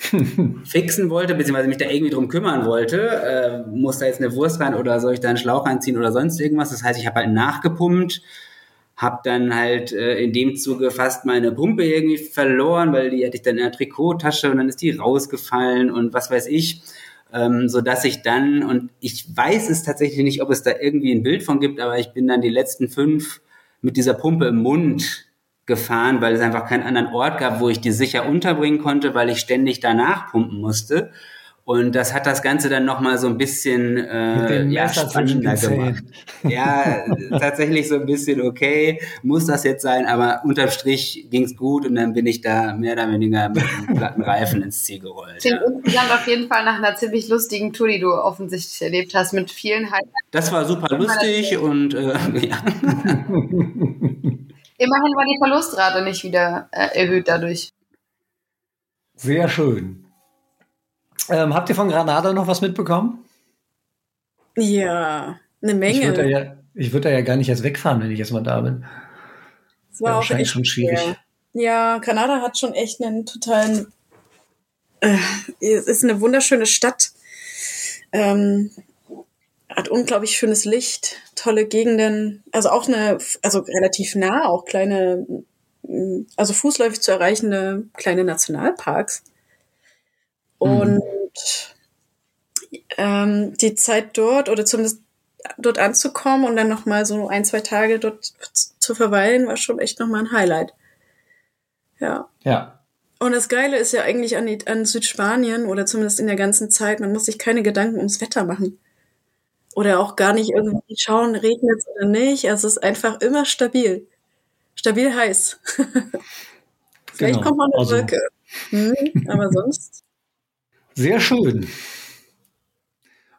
[SPEAKER 4] fixen wollte, beziehungsweise mich da irgendwie drum kümmern wollte. Äh, muss da jetzt eine Wurst rein oder soll ich da einen Schlauch reinziehen oder sonst irgendwas? Das heißt, ich habe halt nachgepumpt, habe dann halt äh, in dem Zuge fast meine Pumpe irgendwie verloren, weil die hatte ich dann in der Trikottasche und dann ist die rausgefallen und was weiß ich. Ähm, so dass ich dann, und ich weiß es tatsächlich nicht, ob es da irgendwie ein Bild von gibt, aber ich bin dann die letzten fünf mit dieser Pumpe im Mund gefahren, weil es einfach keinen anderen Ort gab, wo ich die sicher unterbringen konnte, weil ich ständig danach pumpen musste. Und das hat das Ganze dann nochmal so ein bisschen äh, ja, spannender gemacht. Ja, tatsächlich so ein bisschen, okay, muss das jetzt sein, aber unterm Strich ging's gut und dann bin ich da mehr oder weniger mit einem platten Reifen ins Ziel gerollt.
[SPEAKER 3] Klingt ja. insgesamt auf jeden Fall nach einer ziemlich lustigen Tour, die du offensichtlich erlebt hast, mit vielen Highlights.
[SPEAKER 4] Das war super lustig und äh, ja.
[SPEAKER 3] Immerhin war die Verlustrate nicht wieder äh, erhöht dadurch.
[SPEAKER 2] Sehr schön. Ähm, habt ihr von Granada noch was mitbekommen?
[SPEAKER 5] Ja, eine Menge.
[SPEAKER 2] Ich würde da, ja, würd da ja gar nicht erst wegfahren, wenn ich jetzt mal da bin.
[SPEAKER 5] Das war ja, auch echt schon schwierig. Schwer. Ja, Granada hat schon echt einen totalen. Äh, es ist eine wunderschöne Stadt. Ähm, hat unglaublich schönes Licht, tolle Gegenden, also auch eine, also relativ nah, auch kleine, also fußläufig zu erreichende kleine Nationalparks. Und mhm. ähm, die Zeit dort oder zumindest dort anzukommen und dann nochmal so ein, zwei Tage dort zu verweilen, war schon echt nochmal ein Highlight. Ja.
[SPEAKER 2] Ja.
[SPEAKER 5] Und das Geile ist ja eigentlich an, an Südspanien oder zumindest in der ganzen Zeit, man muss sich keine Gedanken ums Wetter machen oder auch gar nicht irgendwie schauen, regnet es oder nicht. Also es ist einfach immer stabil. Stabil heiß. Vielleicht genau. kommt mal eine also, Wolke. Hm, aber sonst.
[SPEAKER 2] Sehr schön.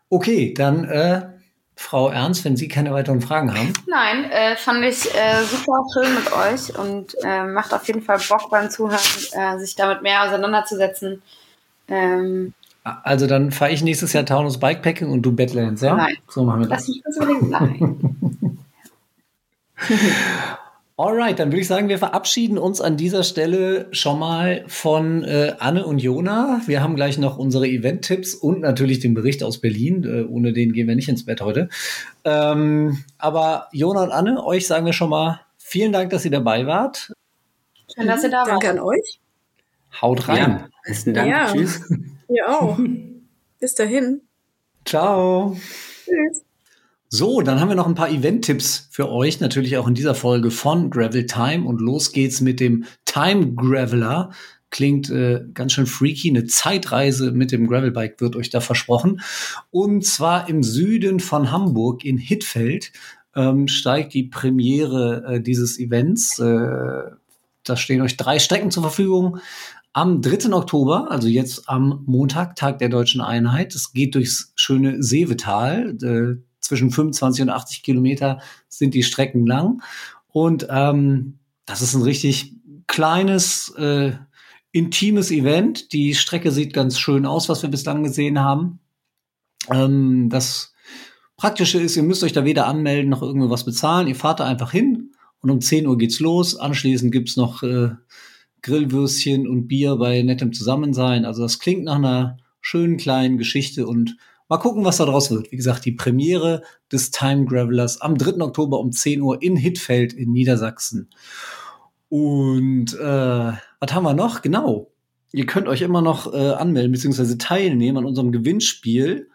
[SPEAKER 2] Okay, dann äh, Frau Ernst, wenn Sie keine weiteren Fragen haben.
[SPEAKER 3] Nein, äh, fand ich äh, super schön mit euch und äh, macht auf jeden Fall Bock beim Zuhören, äh, sich damit mehr auseinanderzusetzen. Ähm,
[SPEAKER 2] also dann fahre ich nächstes Jahr Taunus Bikepacking und du Badlands, ja?
[SPEAKER 3] Nein.
[SPEAKER 2] So machen wir
[SPEAKER 3] das. Lass mich das unbedingt nein.
[SPEAKER 2] Alright, dann würde ich sagen, wir verabschieden uns an dieser Stelle schon mal von äh, Anne und Jona. Wir haben gleich noch unsere Event-Tipps und natürlich den Bericht aus Berlin. Äh, ohne den gehen wir nicht ins Bett heute. Ähm, aber Jona und Anne, euch sagen wir schon mal vielen Dank, dass ihr dabei wart.
[SPEAKER 3] Schön, dass ihr da wart.
[SPEAKER 5] Danke an euch.
[SPEAKER 2] Haut rein. Ja,
[SPEAKER 4] besten Dank. Ja. Tschüss.
[SPEAKER 5] Ihr auch. Bis dahin.
[SPEAKER 2] Ciao. Tschüss. So, dann haben wir noch ein paar Event-Tipps für euch, natürlich auch in dieser Folge von Gravel Time. Und los geht's mit dem Time Graveler. Klingt äh, ganz schön freaky. Eine Zeitreise mit dem Gravelbike wird euch da versprochen. Und zwar im Süden von Hamburg in Hittfeld ähm, steigt die Premiere äh, dieses Events. Äh, da stehen euch drei Strecken zur Verfügung. Am 3. Oktober, also jetzt am Montag, Tag der deutschen Einheit, es geht durchs schöne Seevetal. Äh, zwischen 25 und 80 Kilometer sind die Strecken lang. Und ähm, das ist ein richtig kleines, äh, intimes Event. Die Strecke sieht ganz schön aus, was wir bislang gesehen haben. Ähm, das Praktische ist, ihr müsst euch da weder anmelden noch irgendwas bezahlen. Ihr fahrt da einfach hin und um 10 Uhr geht's los. Anschließend gibt's noch äh, Grillwürstchen und Bier bei nettem Zusammensein. Also das klingt nach einer schönen kleinen Geschichte und mal gucken, was da draus wird. Wie gesagt, die Premiere des Time Gravelers am 3. Oktober um 10 Uhr in Hittfeld in Niedersachsen. Und äh, was haben wir noch? Genau. Ihr könnt euch immer noch äh, anmelden bzw. teilnehmen an unserem Gewinnspiel.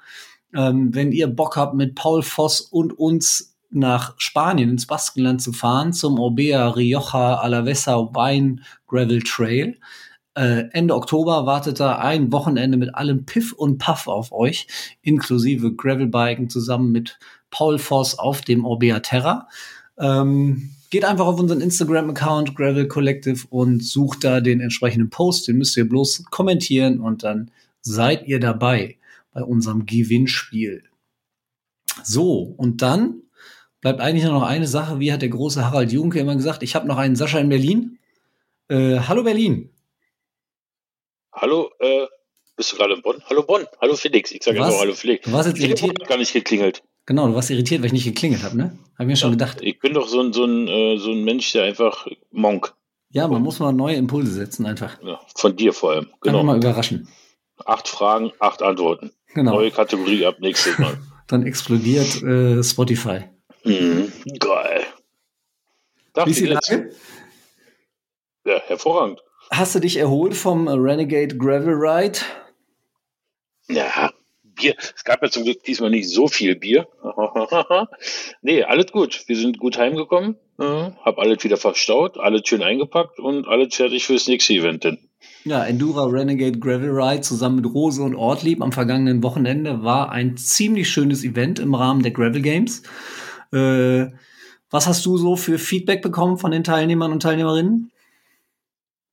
[SPEAKER 2] Ähm, wenn ihr Bock habt, mit Paul Voss und uns nach Spanien, ins Baskenland zu fahren, zum Orbea Rioja Alavesa Wine Gravel Trail. Äh, Ende Oktober wartet da ein Wochenende mit allem Piff und Puff auf euch, inklusive Gravelbiken zusammen mit Paul Voss auf dem Orbea Terra. Ähm, geht einfach auf unseren Instagram-Account Gravel Collective und sucht da den entsprechenden Post. Den müsst ihr bloß kommentieren und dann seid ihr dabei bei unserem Gewinnspiel. So, und dann bleibt eigentlich nur noch eine Sache. Wie hat der große Harald Junke immer gesagt? Ich habe noch einen Sascha in Berlin. Äh, hallo Berlin.
[SPEAKER 6] Hallo, äh, bist du gerade in Bonn? Hallo Bonn. Hallo Felix. Ich sage immer Hallo Felix.
[SPEAKER 2] Du warst jetzt irritiert.
[SPEAKER 6] hat gar nicht geklingelt.
[SPEAKER 2] Genau, du warst irritiert, weil ich nicht geklingelt habe, ne? Hab ich mir schon gedacht.
[SPEAKER 6] Ich bin doch so ein, so ein, äh, so ein Mensch, der einfach Monk.
[SPEAKER 2] Ja, man muss mal neue Impulse setzen, einfach.
[SPEAKER 6] Ja, von dir vor allem.
[SPEAKER 2] Einfach
[SPEAKER 6] Genau.
[SPEAKER 2] mal überraschen.
[SPEAKER 6] Acht Fragen, acht Antworten.
[SPEAKER 2] Genau.
[SPEAKER 6] Neue Kategorie ab nächstes Mal.
[SPEAKER 2] Dann explodiert äh, Spotify.
[SPEAKER 6] mhm. Geil.
[SPEAKER 2] Wie ist die. Lage?
[SPEAKER 6] Ja, hervorragend.
[SPEAKER 2] Hast du dich erholt vom Renegade Gravel Ride?
[SPEAKER 6] Ja, Bier. Es gab ja zum Glück diesmal nicht so viel Bier. nee, alles gut. Wir sind gut heimgekommen. Hab alles wieder verstaut, alles schön eingepackt und alles fertig fürs nächste Event. Denn.
[SPEAKER 2] Ja, Endura Renegade Gravel Ride zusammen mit Rose und Ortlieb am vergangenen Wochenende war ein ziemlich schönes Event im Rahmen der Gravel Games. Äh, was hast du so für Feedback bekommen von den Teilnehmern und Teilnehmerinnen?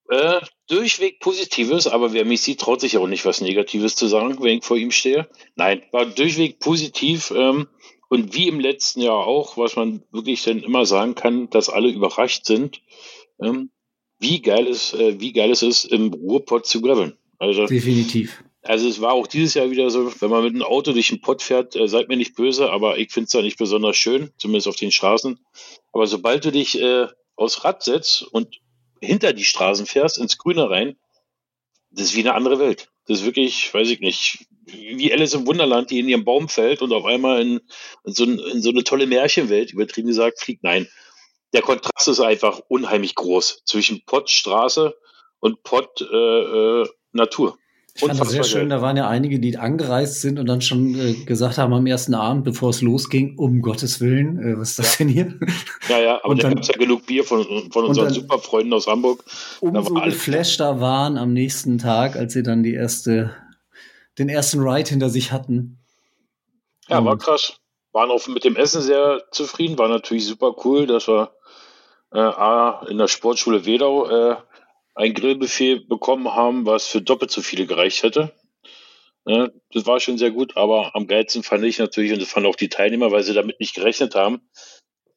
[SPEAKER 6] Äh, durchweg Positives, aber wer mich sieht, traut sich auch nicht was Negatives zu sagen, wenn ich vor ihm stehe. Nein, war durchweg positiv ähm, und wie im letzten Jahr auch, was man wirklich dann immer sagen kann, dass alle überrascht sind, ähm, wie geil es, äh, wie geil es ist, im Ruhrpott zu graveln. Also,
[SPEAKER 2] Definitiv.
[SPEAKER 6] also es war auch dieses Jahr wieder so, wenn man mit einem Auto durch den Pott fährt, äh, seid mir nicht böse, aber ich finde es da nicht besonders schön, zumindest auf den Straßen. Aber sobald du dich äh, aufs Rad setzt und hinter die Straßen fährst, ins Grüne rein, das ist wie eine andere Welt. Das ist wirklich, weiß ich nicht, wie Alice im Wunderland, die in ihrem Baum fällt und auf einmal in, in, so, in so eine tolle Märchenwelt, übertrieben gesagt, fliegt. Nein, der Kontrast ist einfach unheimlich groß zwischen Pott Straße und Pott äh, äh, Natur.
[SPEAKER 2] Ich fand das sehr schön.
[SPEAKER 6] geil.
[SPEAKER 2] Da waren ja einige, die angereist sind und dann schon äh, gesagt haben am ersten Abend, bevor es losging, um Gottes Willen, äh, was ist das denn hier?
[SPEAKER 6] Ja, ja, aber
[SPEAKER 2] Und
[SPEAKER 6] da gab es ja genug Bier von, von unseren
[SPEAKER 2] dann-
[SPEAKER 6] super Freunden aus Hamburg. Da
[SPEAKER 2] Umso
[SPEAKER 6] war
[SPEAKER 2] geflashter waren am nächsten Tag, als sie dann die erste, den ersten Ride hinter sich hatten.
[SPEAKER 6] Ja, war
[SPEAKER 2] Und-
[SPEAKER 6] krass. Waren auch mit dem Essen sehr zufrieden. War natürlich super cool, dass wir äh, A, in der Sportschule Wedau äh, ein Grillbuffet bekommen haben, was für doppelt so viele gereicht hätte. Äh, das war schon sehr gut, aber am geilsten fand ich natürlich, und das fanden auch die Teilnehmer, weil sie damit nicht gerechnet haben,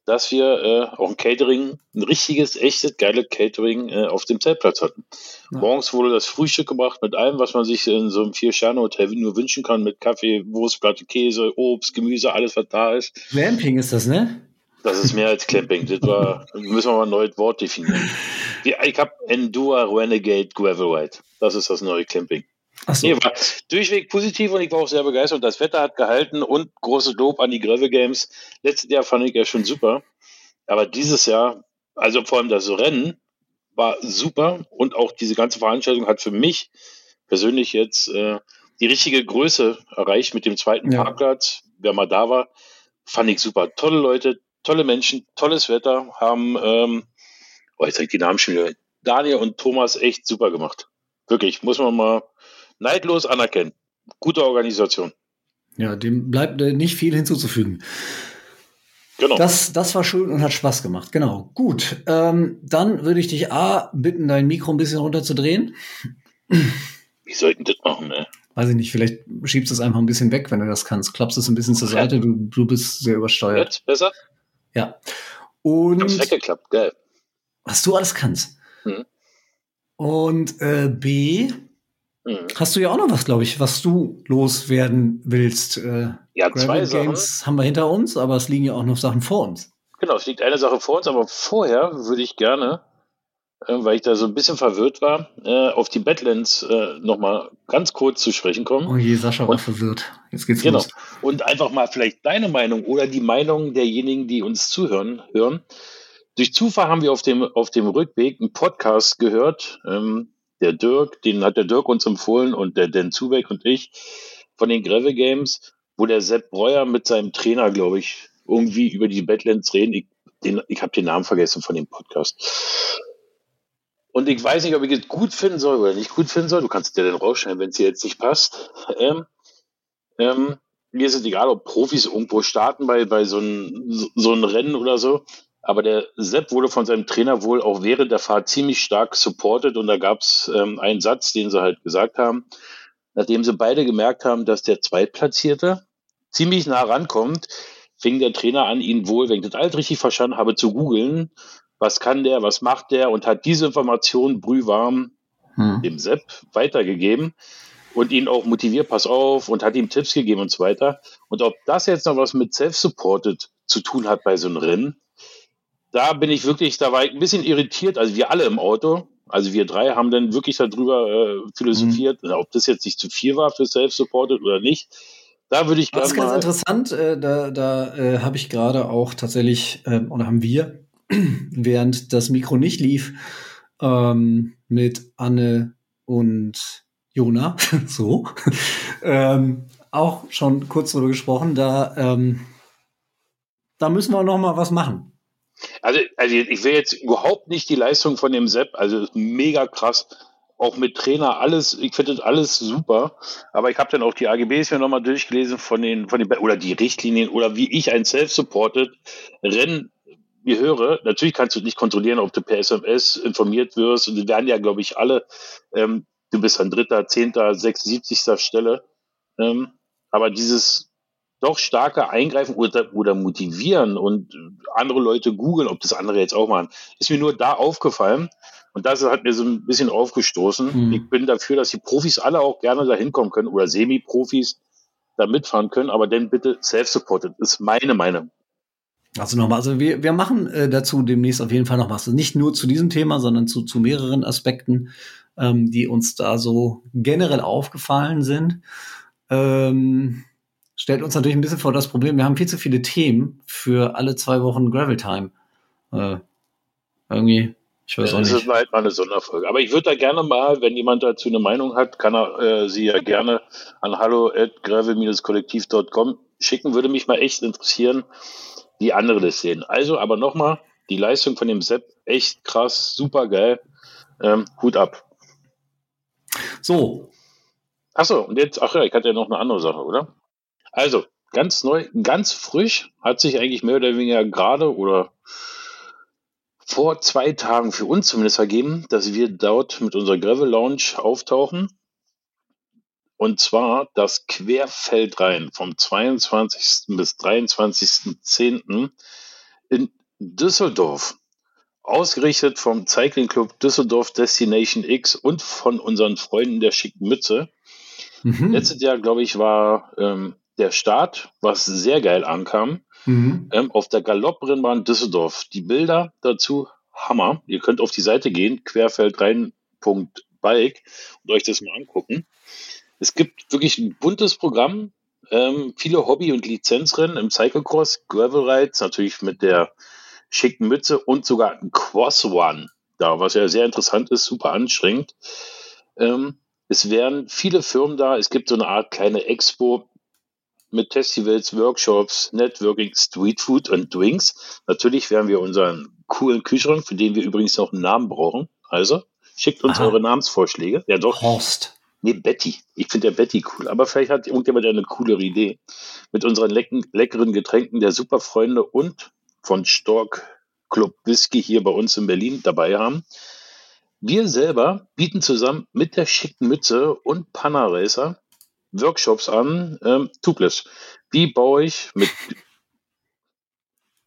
[SPEAKER 6] dass wir äh, auch ein Catering, ein richtiges, echtes, geiles Catering äh, auf dem Zeltplatz hatten.
[SPEAKER 2] Ja.
[SPEAKER 6] Morgens wurde das Frühstück gebracht mit allem, was man sich in so einem Vier-Sterne-Hotel nur wünschen kann, mit Kaffee, Wurstplatte, Käse, Obst, Gemüse, alles, was da ist.
[SPEAKER 2] Glamping ist das, ne?
[SPEAKER 6] Das ist mehr als Camping. Das war, müssen wir mal ein neues Wort definieren. Ich habe Endura Renegade Gravel Ride. Das ist das neue Camping.
[SPEAKER 2] Achso.
[SPEAKER 6] Nee, war durchweg positiv und ich war auch sehr begeistert. Das Wetter hat gehalten und großes Lob an die Gravel Games. Letztes Jahr fand ich ja schon super. Aber dieses Jahr, also vor allem das Rennen, war super und auch diese ganze Veranstaltung hat für mich persönlich jetzt äh, die richtige Größe erreicht mit dem zweiten
[SPEAKER 2] Ja.
[SPEAKER 6] Parkplatz. Wer mal da war, fand ich super. Tolle Leute, tolle Menschen, tolles Wetter, haben, ähm, oh, jetzt sag ich die Namen schon wieder, Daniel und Thomas echt super gemacht. Wirklich, muss man mal neidlos anerkennen. Gute Organisation.
[SPEAKER 2] Ja, dem bleibt äh, nicht viel hinzuzufügen.
[SPEAKER 6] Genau.
[SPEAKER 2] Das, das war schön und hat Spaß gemacht. Genau. Gut. Ähm, dann würde ich dich A bitten, dein Mikro ein bisschen runterzudrehen.
[SPEAKER 6] Wie sollten das machen, ne?
[SPEAKER 2] Weiß ich nicht, vielleicht schiebst du es einfach ein bisschen weg, wenn du das kannst. Klappst es ein bisschen zur Seite, du, du bist sehr übersteuert.
[SPEAKER 6] Jetzt besser?
[SPEAKER 2] Ja.
[SPEAKER 6] Hab's
[SPEAKER 2] Und
[SPEAKER 6] weggeklappt, geil.
[SPEAKER 2] was du alles kannst.
[SPEAKER 6] Mhm.
[SPEAKER 2] Und äh, B,
[SPEAKER 6] Mhm.
[SPEAKER 2] hast du ja auch noch was, glaube ich, was du loswerden willst. Äh,
[SPEAKER 6] Ja, zwei
[SPEAKER 2] Gravel
[SPEAKER 6] Sachen.
[SPEAKER 2] Games haben wir hinter uns, aber es liegen ja auch noch Sachen vor uns.
[SPEAKER 6] Genau, es liegt eine Sache vor uns, aber vorher würde ich gerne, weil ich da so ein bisschen verwirrt war, äh, auf die Badlands äh, nochmal ganz kurz zu sprechen kommen.
[SPEAKER 2] Oh je, Sascha war
[SPEAKER 6] Und-
[SPEAKER 2] verwirrt. Jetzt geht's
[SPEAKER 6] Genau.
[SPEAKER 2] los.
[SPEAKER 6] Und einfach mal vielleicht deine Meinung oder die Meinung derjenigen, die uns zuhören, hören. Durch Zufall haben wir auf dem, auf dem Rückweg einen Podcast gehört. Ähm, der Dirk, den hat der Dirk uns empfohlen und der Dan Zubeck und ich von den Greve Games, wo der Sepp Breuer mit seinem Trainer, glaube ich, irgendwie über die Badlands reden. Ich, den, ich habe den Namen vergessen von dem Podcast. Und ich weiß nicht, ob ich es gut finden soll oder nicht gut finden soll. Du kannst dir dann rausschneiden, wenn es dir jetzt nicht passt. Ähm, ähm, mir ist es egal, ob Profis irgendwo starten bei, bei so einem so ein Rennen oder so. Aber der Sepp wurde von seinem Trainer wohl auch während der Fahrt ziemlich stark supported. Und da gab es ähm, einen Satz, den sie halt gesagt haben, nachdem sie beide gemerkt haben, dass der Zweitplatzierte ziemlich nah rankommt, fing der Trainer an, ihn wohl, wenn ich das alles richtig verstanden habe, zu googeln. Was kann der, was macht der? Und hat diese Information brühwarm hm. dem Sepp weitergegeben und ihn auch motiviert, pass auf, und hat ihm Tipps gegeben und so weiter. Und ob das jetzt noch was mit Self-Supported zu tun hat bei so einem Rennen, da bin ich wirklich, da war ich ein bisschen irritiert, also wir alle im Auto, also wir drei haben dann wirklich darüber äh, philosophiert, mhm. ob das jetzt nicht zu viel war für Self-Supported oder nicht. Da würde ich
[SPEAKER 2] gerne. Das ist ganz interessant. Äh, da da äh, habe ich gerade auch tatsächlich, äh, oder haben wir, während das Mikro nicht lief, ähm, mit Anne und Jona, so, ähm, auch schon kurz darüber gesprochen. Da, ähm, da müssen wir noch mal was machen.
[SPEAKER 6] Also, also ich will jetzt überhaupt nicht die Leistung von dem Sepp, also mega krass auch mit Trainer, alles, ich finde das alles super. Aber ich habe dann auch die AGBs mir nochmal durchgelesen von den, von den, oder die Richtlinien oder wie ich ein Self-Supported Rennen höre. Natürlich kannst du nicht kontrollieren, ob du per SMS informiert wirst. Und die werden ja, glaube ich, alle, ähm, du bist an dritter, zehnter, 76. Stelle. Ähm, aber dieses doch starke Eingreifen oder, oder motivieren und andere Leute googeln, ob das andere jetzt auch machen, ist mir nur da aufgefallen. Und das hat mir so ein bisschen aufgestoßen. Mhm. Ich bin dafür, dass die Profis alle auch gerne da hinkommen können oder Semi-Profis da mitfahren können, aber dann bitte self-supported. Ist meine Meinung.
[SPEAKER 2] Also nochmal, also wir, wir machen äh, dazu demnächst auf jeden Fall noch was. Also nicht nur zu diesem Thema, sondern zu, zu mehreren Aspekten, ähm, die uns da so generell aufgefallen sind. Ähm, stellt uns natürlich ein bisschen vor das Problem, wir haben viel zu viele Themen für alle zwei Wochen Gravel Time. Äh, irgendwie
[SPEAKER 6] ich weiß auch nicht. Das ist halt mal eine Sonderfolge. Aber ich würde da gerne mal, wenn jemand dazu eine Meinung hat, kann er äh, sie ja gerne an hallo.gravel-kollektiv.com schicken. Würde mich mal echt interessieren, wie andere das sehen. Also, aber nochmal, die Leistung von dem Sepp, echt krass, super geil. Ähm, Hut ab.
[SPEAKER 2] So.
[SPEAKER 6] Achso, und jetzt, ach ja, ich hatte ja noch eine andere Sache, oder? Also, ganz neu, ganz frisch, hat sich eigentlich mehr oder weniger gerade oder vor zwei Tagen für uns zumindest ergeben, dass wir dort mit unserer Gravel Lounge auftauchen. Und zwar das Querfeld rein vom 22. bis 23.10. in Düsseldorf. Ausgerichtet vom Cycling Club Düsseldorf Destination X und von unseren Freunden der schicken Mütze. Mhm. Letztes Jahr, glaube ich, war ähm, der Start, was sehr geil ankam. Mhm. Ähm, auf der Galopprennbahn Düsseldorf. Die Bilder dazu Hammer. Ihr könnt auf die Seite gehen, querfeldrein.bike und euch das mal angucken. Es gibt wirklich ein buntes Programm, ähm, viele Hobby- und Lizenzrennen im Cyclecross, Gravel Rides, natürlich mit der schicken Mütze und sogar ein Cross One da, was ja sehr interessant ist, super anstrengend. Ähm, es wären viele Firmen da. Es gibt so eine Art kleine Expo mit Festivals, Workshops, Networking, Streetfood und Drinks. Natürlich werden wir unseren coolen Kühlschrank, für den wir übrigens noch einen Namen brauchen. Also schickt uns Aha. eure Namensvorschläge. Ja, doch.
[SPEAKER 2] Horst.
[SPEAKER 6] Nee, Betty. Ich finde der Betty cool. Aber vielleicht hat irgendjemand eine coolere Idee. Mit unseren lecken, leckeren Getränken der Superfreunde und von Stork Club Whisky hier bei uns in Berlin dabei haben. Wir selber bieten zusammen mit der schicken Mütze und Panna Racer Workshops an. Ähm, Tubeless. Wie baue ich mit.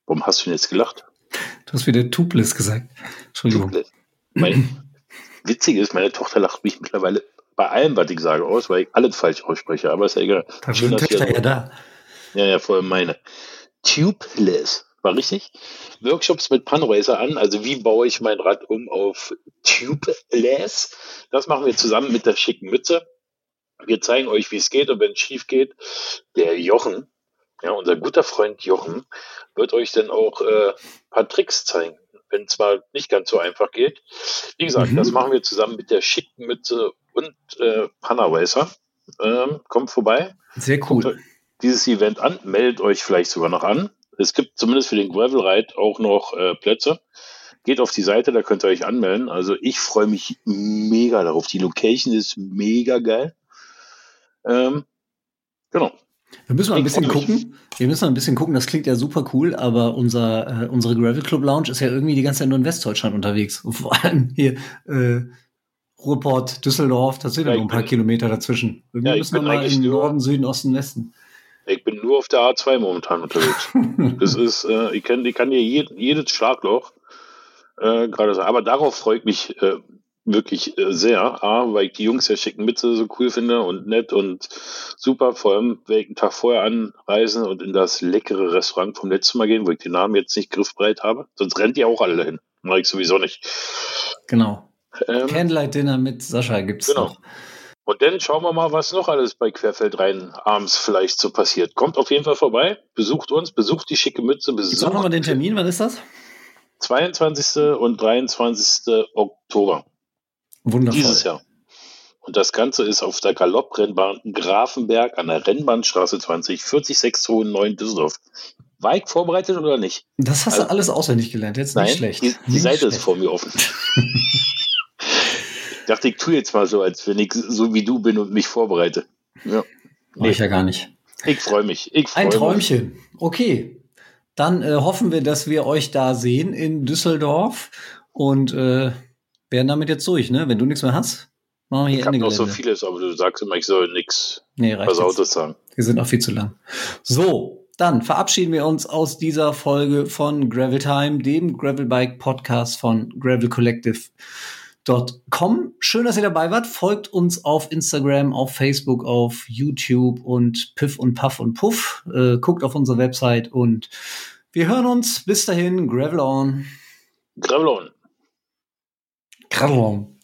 [SPEAKER 6] Warum hast du denn jetzt gelacht?
[SPEAKER 2] Du hast wieder Tubeless gesagt. Entschuldigung. Tubeless.
[SPEAKER 6] Mein, witzig ist, meine Tochter lacht mich mittlerweile bei allem, was ich sage, aus, weil ich alles falsch ausspreche. Aber ist ja egal.
[SPEAKER 2] Da Schön, dass Töchter ja da.
[SPEAKER 6] Ja, ja, vor allem meine. Tubeless. War richtig? Workshops mit Panracer an. Also wie baue ich mein Rad um auf Tubeless? Das machen wir zusammen mit der schicken Mütze. Wir zeigen euch, wie es geht und wenn es schief geht, der Jochen, ja, unser guter Freund Jochen, wird euch dann auch äh, paar Tricks zeigen, wenn es mal nicht ganz so einfach geht. Wie gesagt, mhm. das machen wir zusammen mit der schicken Mütze und äh, Panna Racer. Ähm, kommt vorbei.
[SPEAKER 2] Sehr cool.
[SPEAKER 6] Dieses Event an, meldet euch vielleicht sogar noch an. Es gibt zumindest für den Gravel Ride auch noch äh, Plätze. Geht auf die Seite, da könnt ihr euch anmelden. Also ich freue mich mega darauf. Die Location ist mega geil. Ähm, genau.
[SPEAKER 2] Wir müssen mal ein bisschen gucken. Wir müssen mal ein bisschen gucken. Das klingt ja super cool, aber unser, äh, unsere Gravel Club Lounge ist ja irgendwie die ganze Zeit nur in Westdeutschland unterwegs. Und vor allem hier äh, Ruhrport, Düsseldorf, das sind ja, noch ein paar bin, Kilometer dazwischen. Irgendwie ja, müssen wir mal in Norden, Süden, Osten, Westen.
[SPEAKER 6] Ich bin nur auf der A2 momentan unterwegs. das ist, äh, ich kann, ich kann dir je, jedes Schlagloch äh, gerade sagen. Aber darauf freue ich mich äh, wirklich äh, sehr. A, weil ich die Jungs ja schicken mit so cool finde und nett und super. Vor allem, wenn ich einen Tag vorher anreisen und in das leckere Restaurant vom letzten Mal gehen, wo ich den Namen jetzt nicht griffbereit habe. Sonst rennt ihr auch alle dahin. Mach ich sowieso nicht.
[SPEAKER 2] Genau. Ähm, Candlelight Dinner mit Sascha gibt's genau. noch.
[SPEAKER 6] Und dann schauen wir mal, was noch alles bei Querfeld rein abends vielleicht so passiert. Kommt auf jeden Fall vorbei, besucht uns, besucht die schicke Mütze, besucht.
[SPEAKER 2] Sag nochmal den Termin, wann ist das?
[SPEAKER 6] 22. und 23. Oktober.
[SPEAKER 2] Wundervoll.
[SPEAKER 6] Dieses Jahr. Und das Ganze ist auf der Galopprennbahn Grafenberg an der Rennbahnstraße 20, 40629 Düsseldorf. War ich vorbereitet oder nicht?
[SPEAKER 2] Das hast also, du alles auswendig gelernt, jetzt
[SPEAKER 6] nein,
[SPEAKER 2] nicht schlecht.
[SPEAKER 6] Die, die
[SPEAKER 2] nicht
[SPEAKER 6] Seite
[SPEAKER 2] schlecht.
[SPEAKER 6] ist vor mir offen. ich dachte, ich tue jetzt mal so, als wenn ich so wie du bin und mich vorbereite. Ja.
[SPEAKER 2] Nee. ich ja gar nicht.
[SPEAKER 6] Ich freue mich. Ich freu
[SPEAKER 2] Ein Träumchen. Mich. Okay. Dann äh, hoffen wir, dass wir euch da sehen in Düsseldorf und äh, werden damit jetzt durch, ne? Wenn du nichts mehr hast, machen wir hier
[SPEAKER 6] ich Ende noch so vieles, aber du sagst immer, ich soll nichts
[SPEAKER 2] nee,
[SPEAKER 6] Versautes sagen.
[SPEAKER 2] Wir sind auch viel zu lang. So, dann verabschieden wir uns aus dieser Folge von Gravel Time, dem Gravelbike Podcast von Gravel Collective. Com. Schön, dass ihr dabei wart. Folgt uns auf Instagram, auf Facebook, auf YouTube und Piff und Puff und Puff. Äh, guckt auf unsere Website und wir hören uns. Bis dahin, Gravel on.
[SPEAKER 6] Gravel on.
[SPEAKER 2] Gravel on.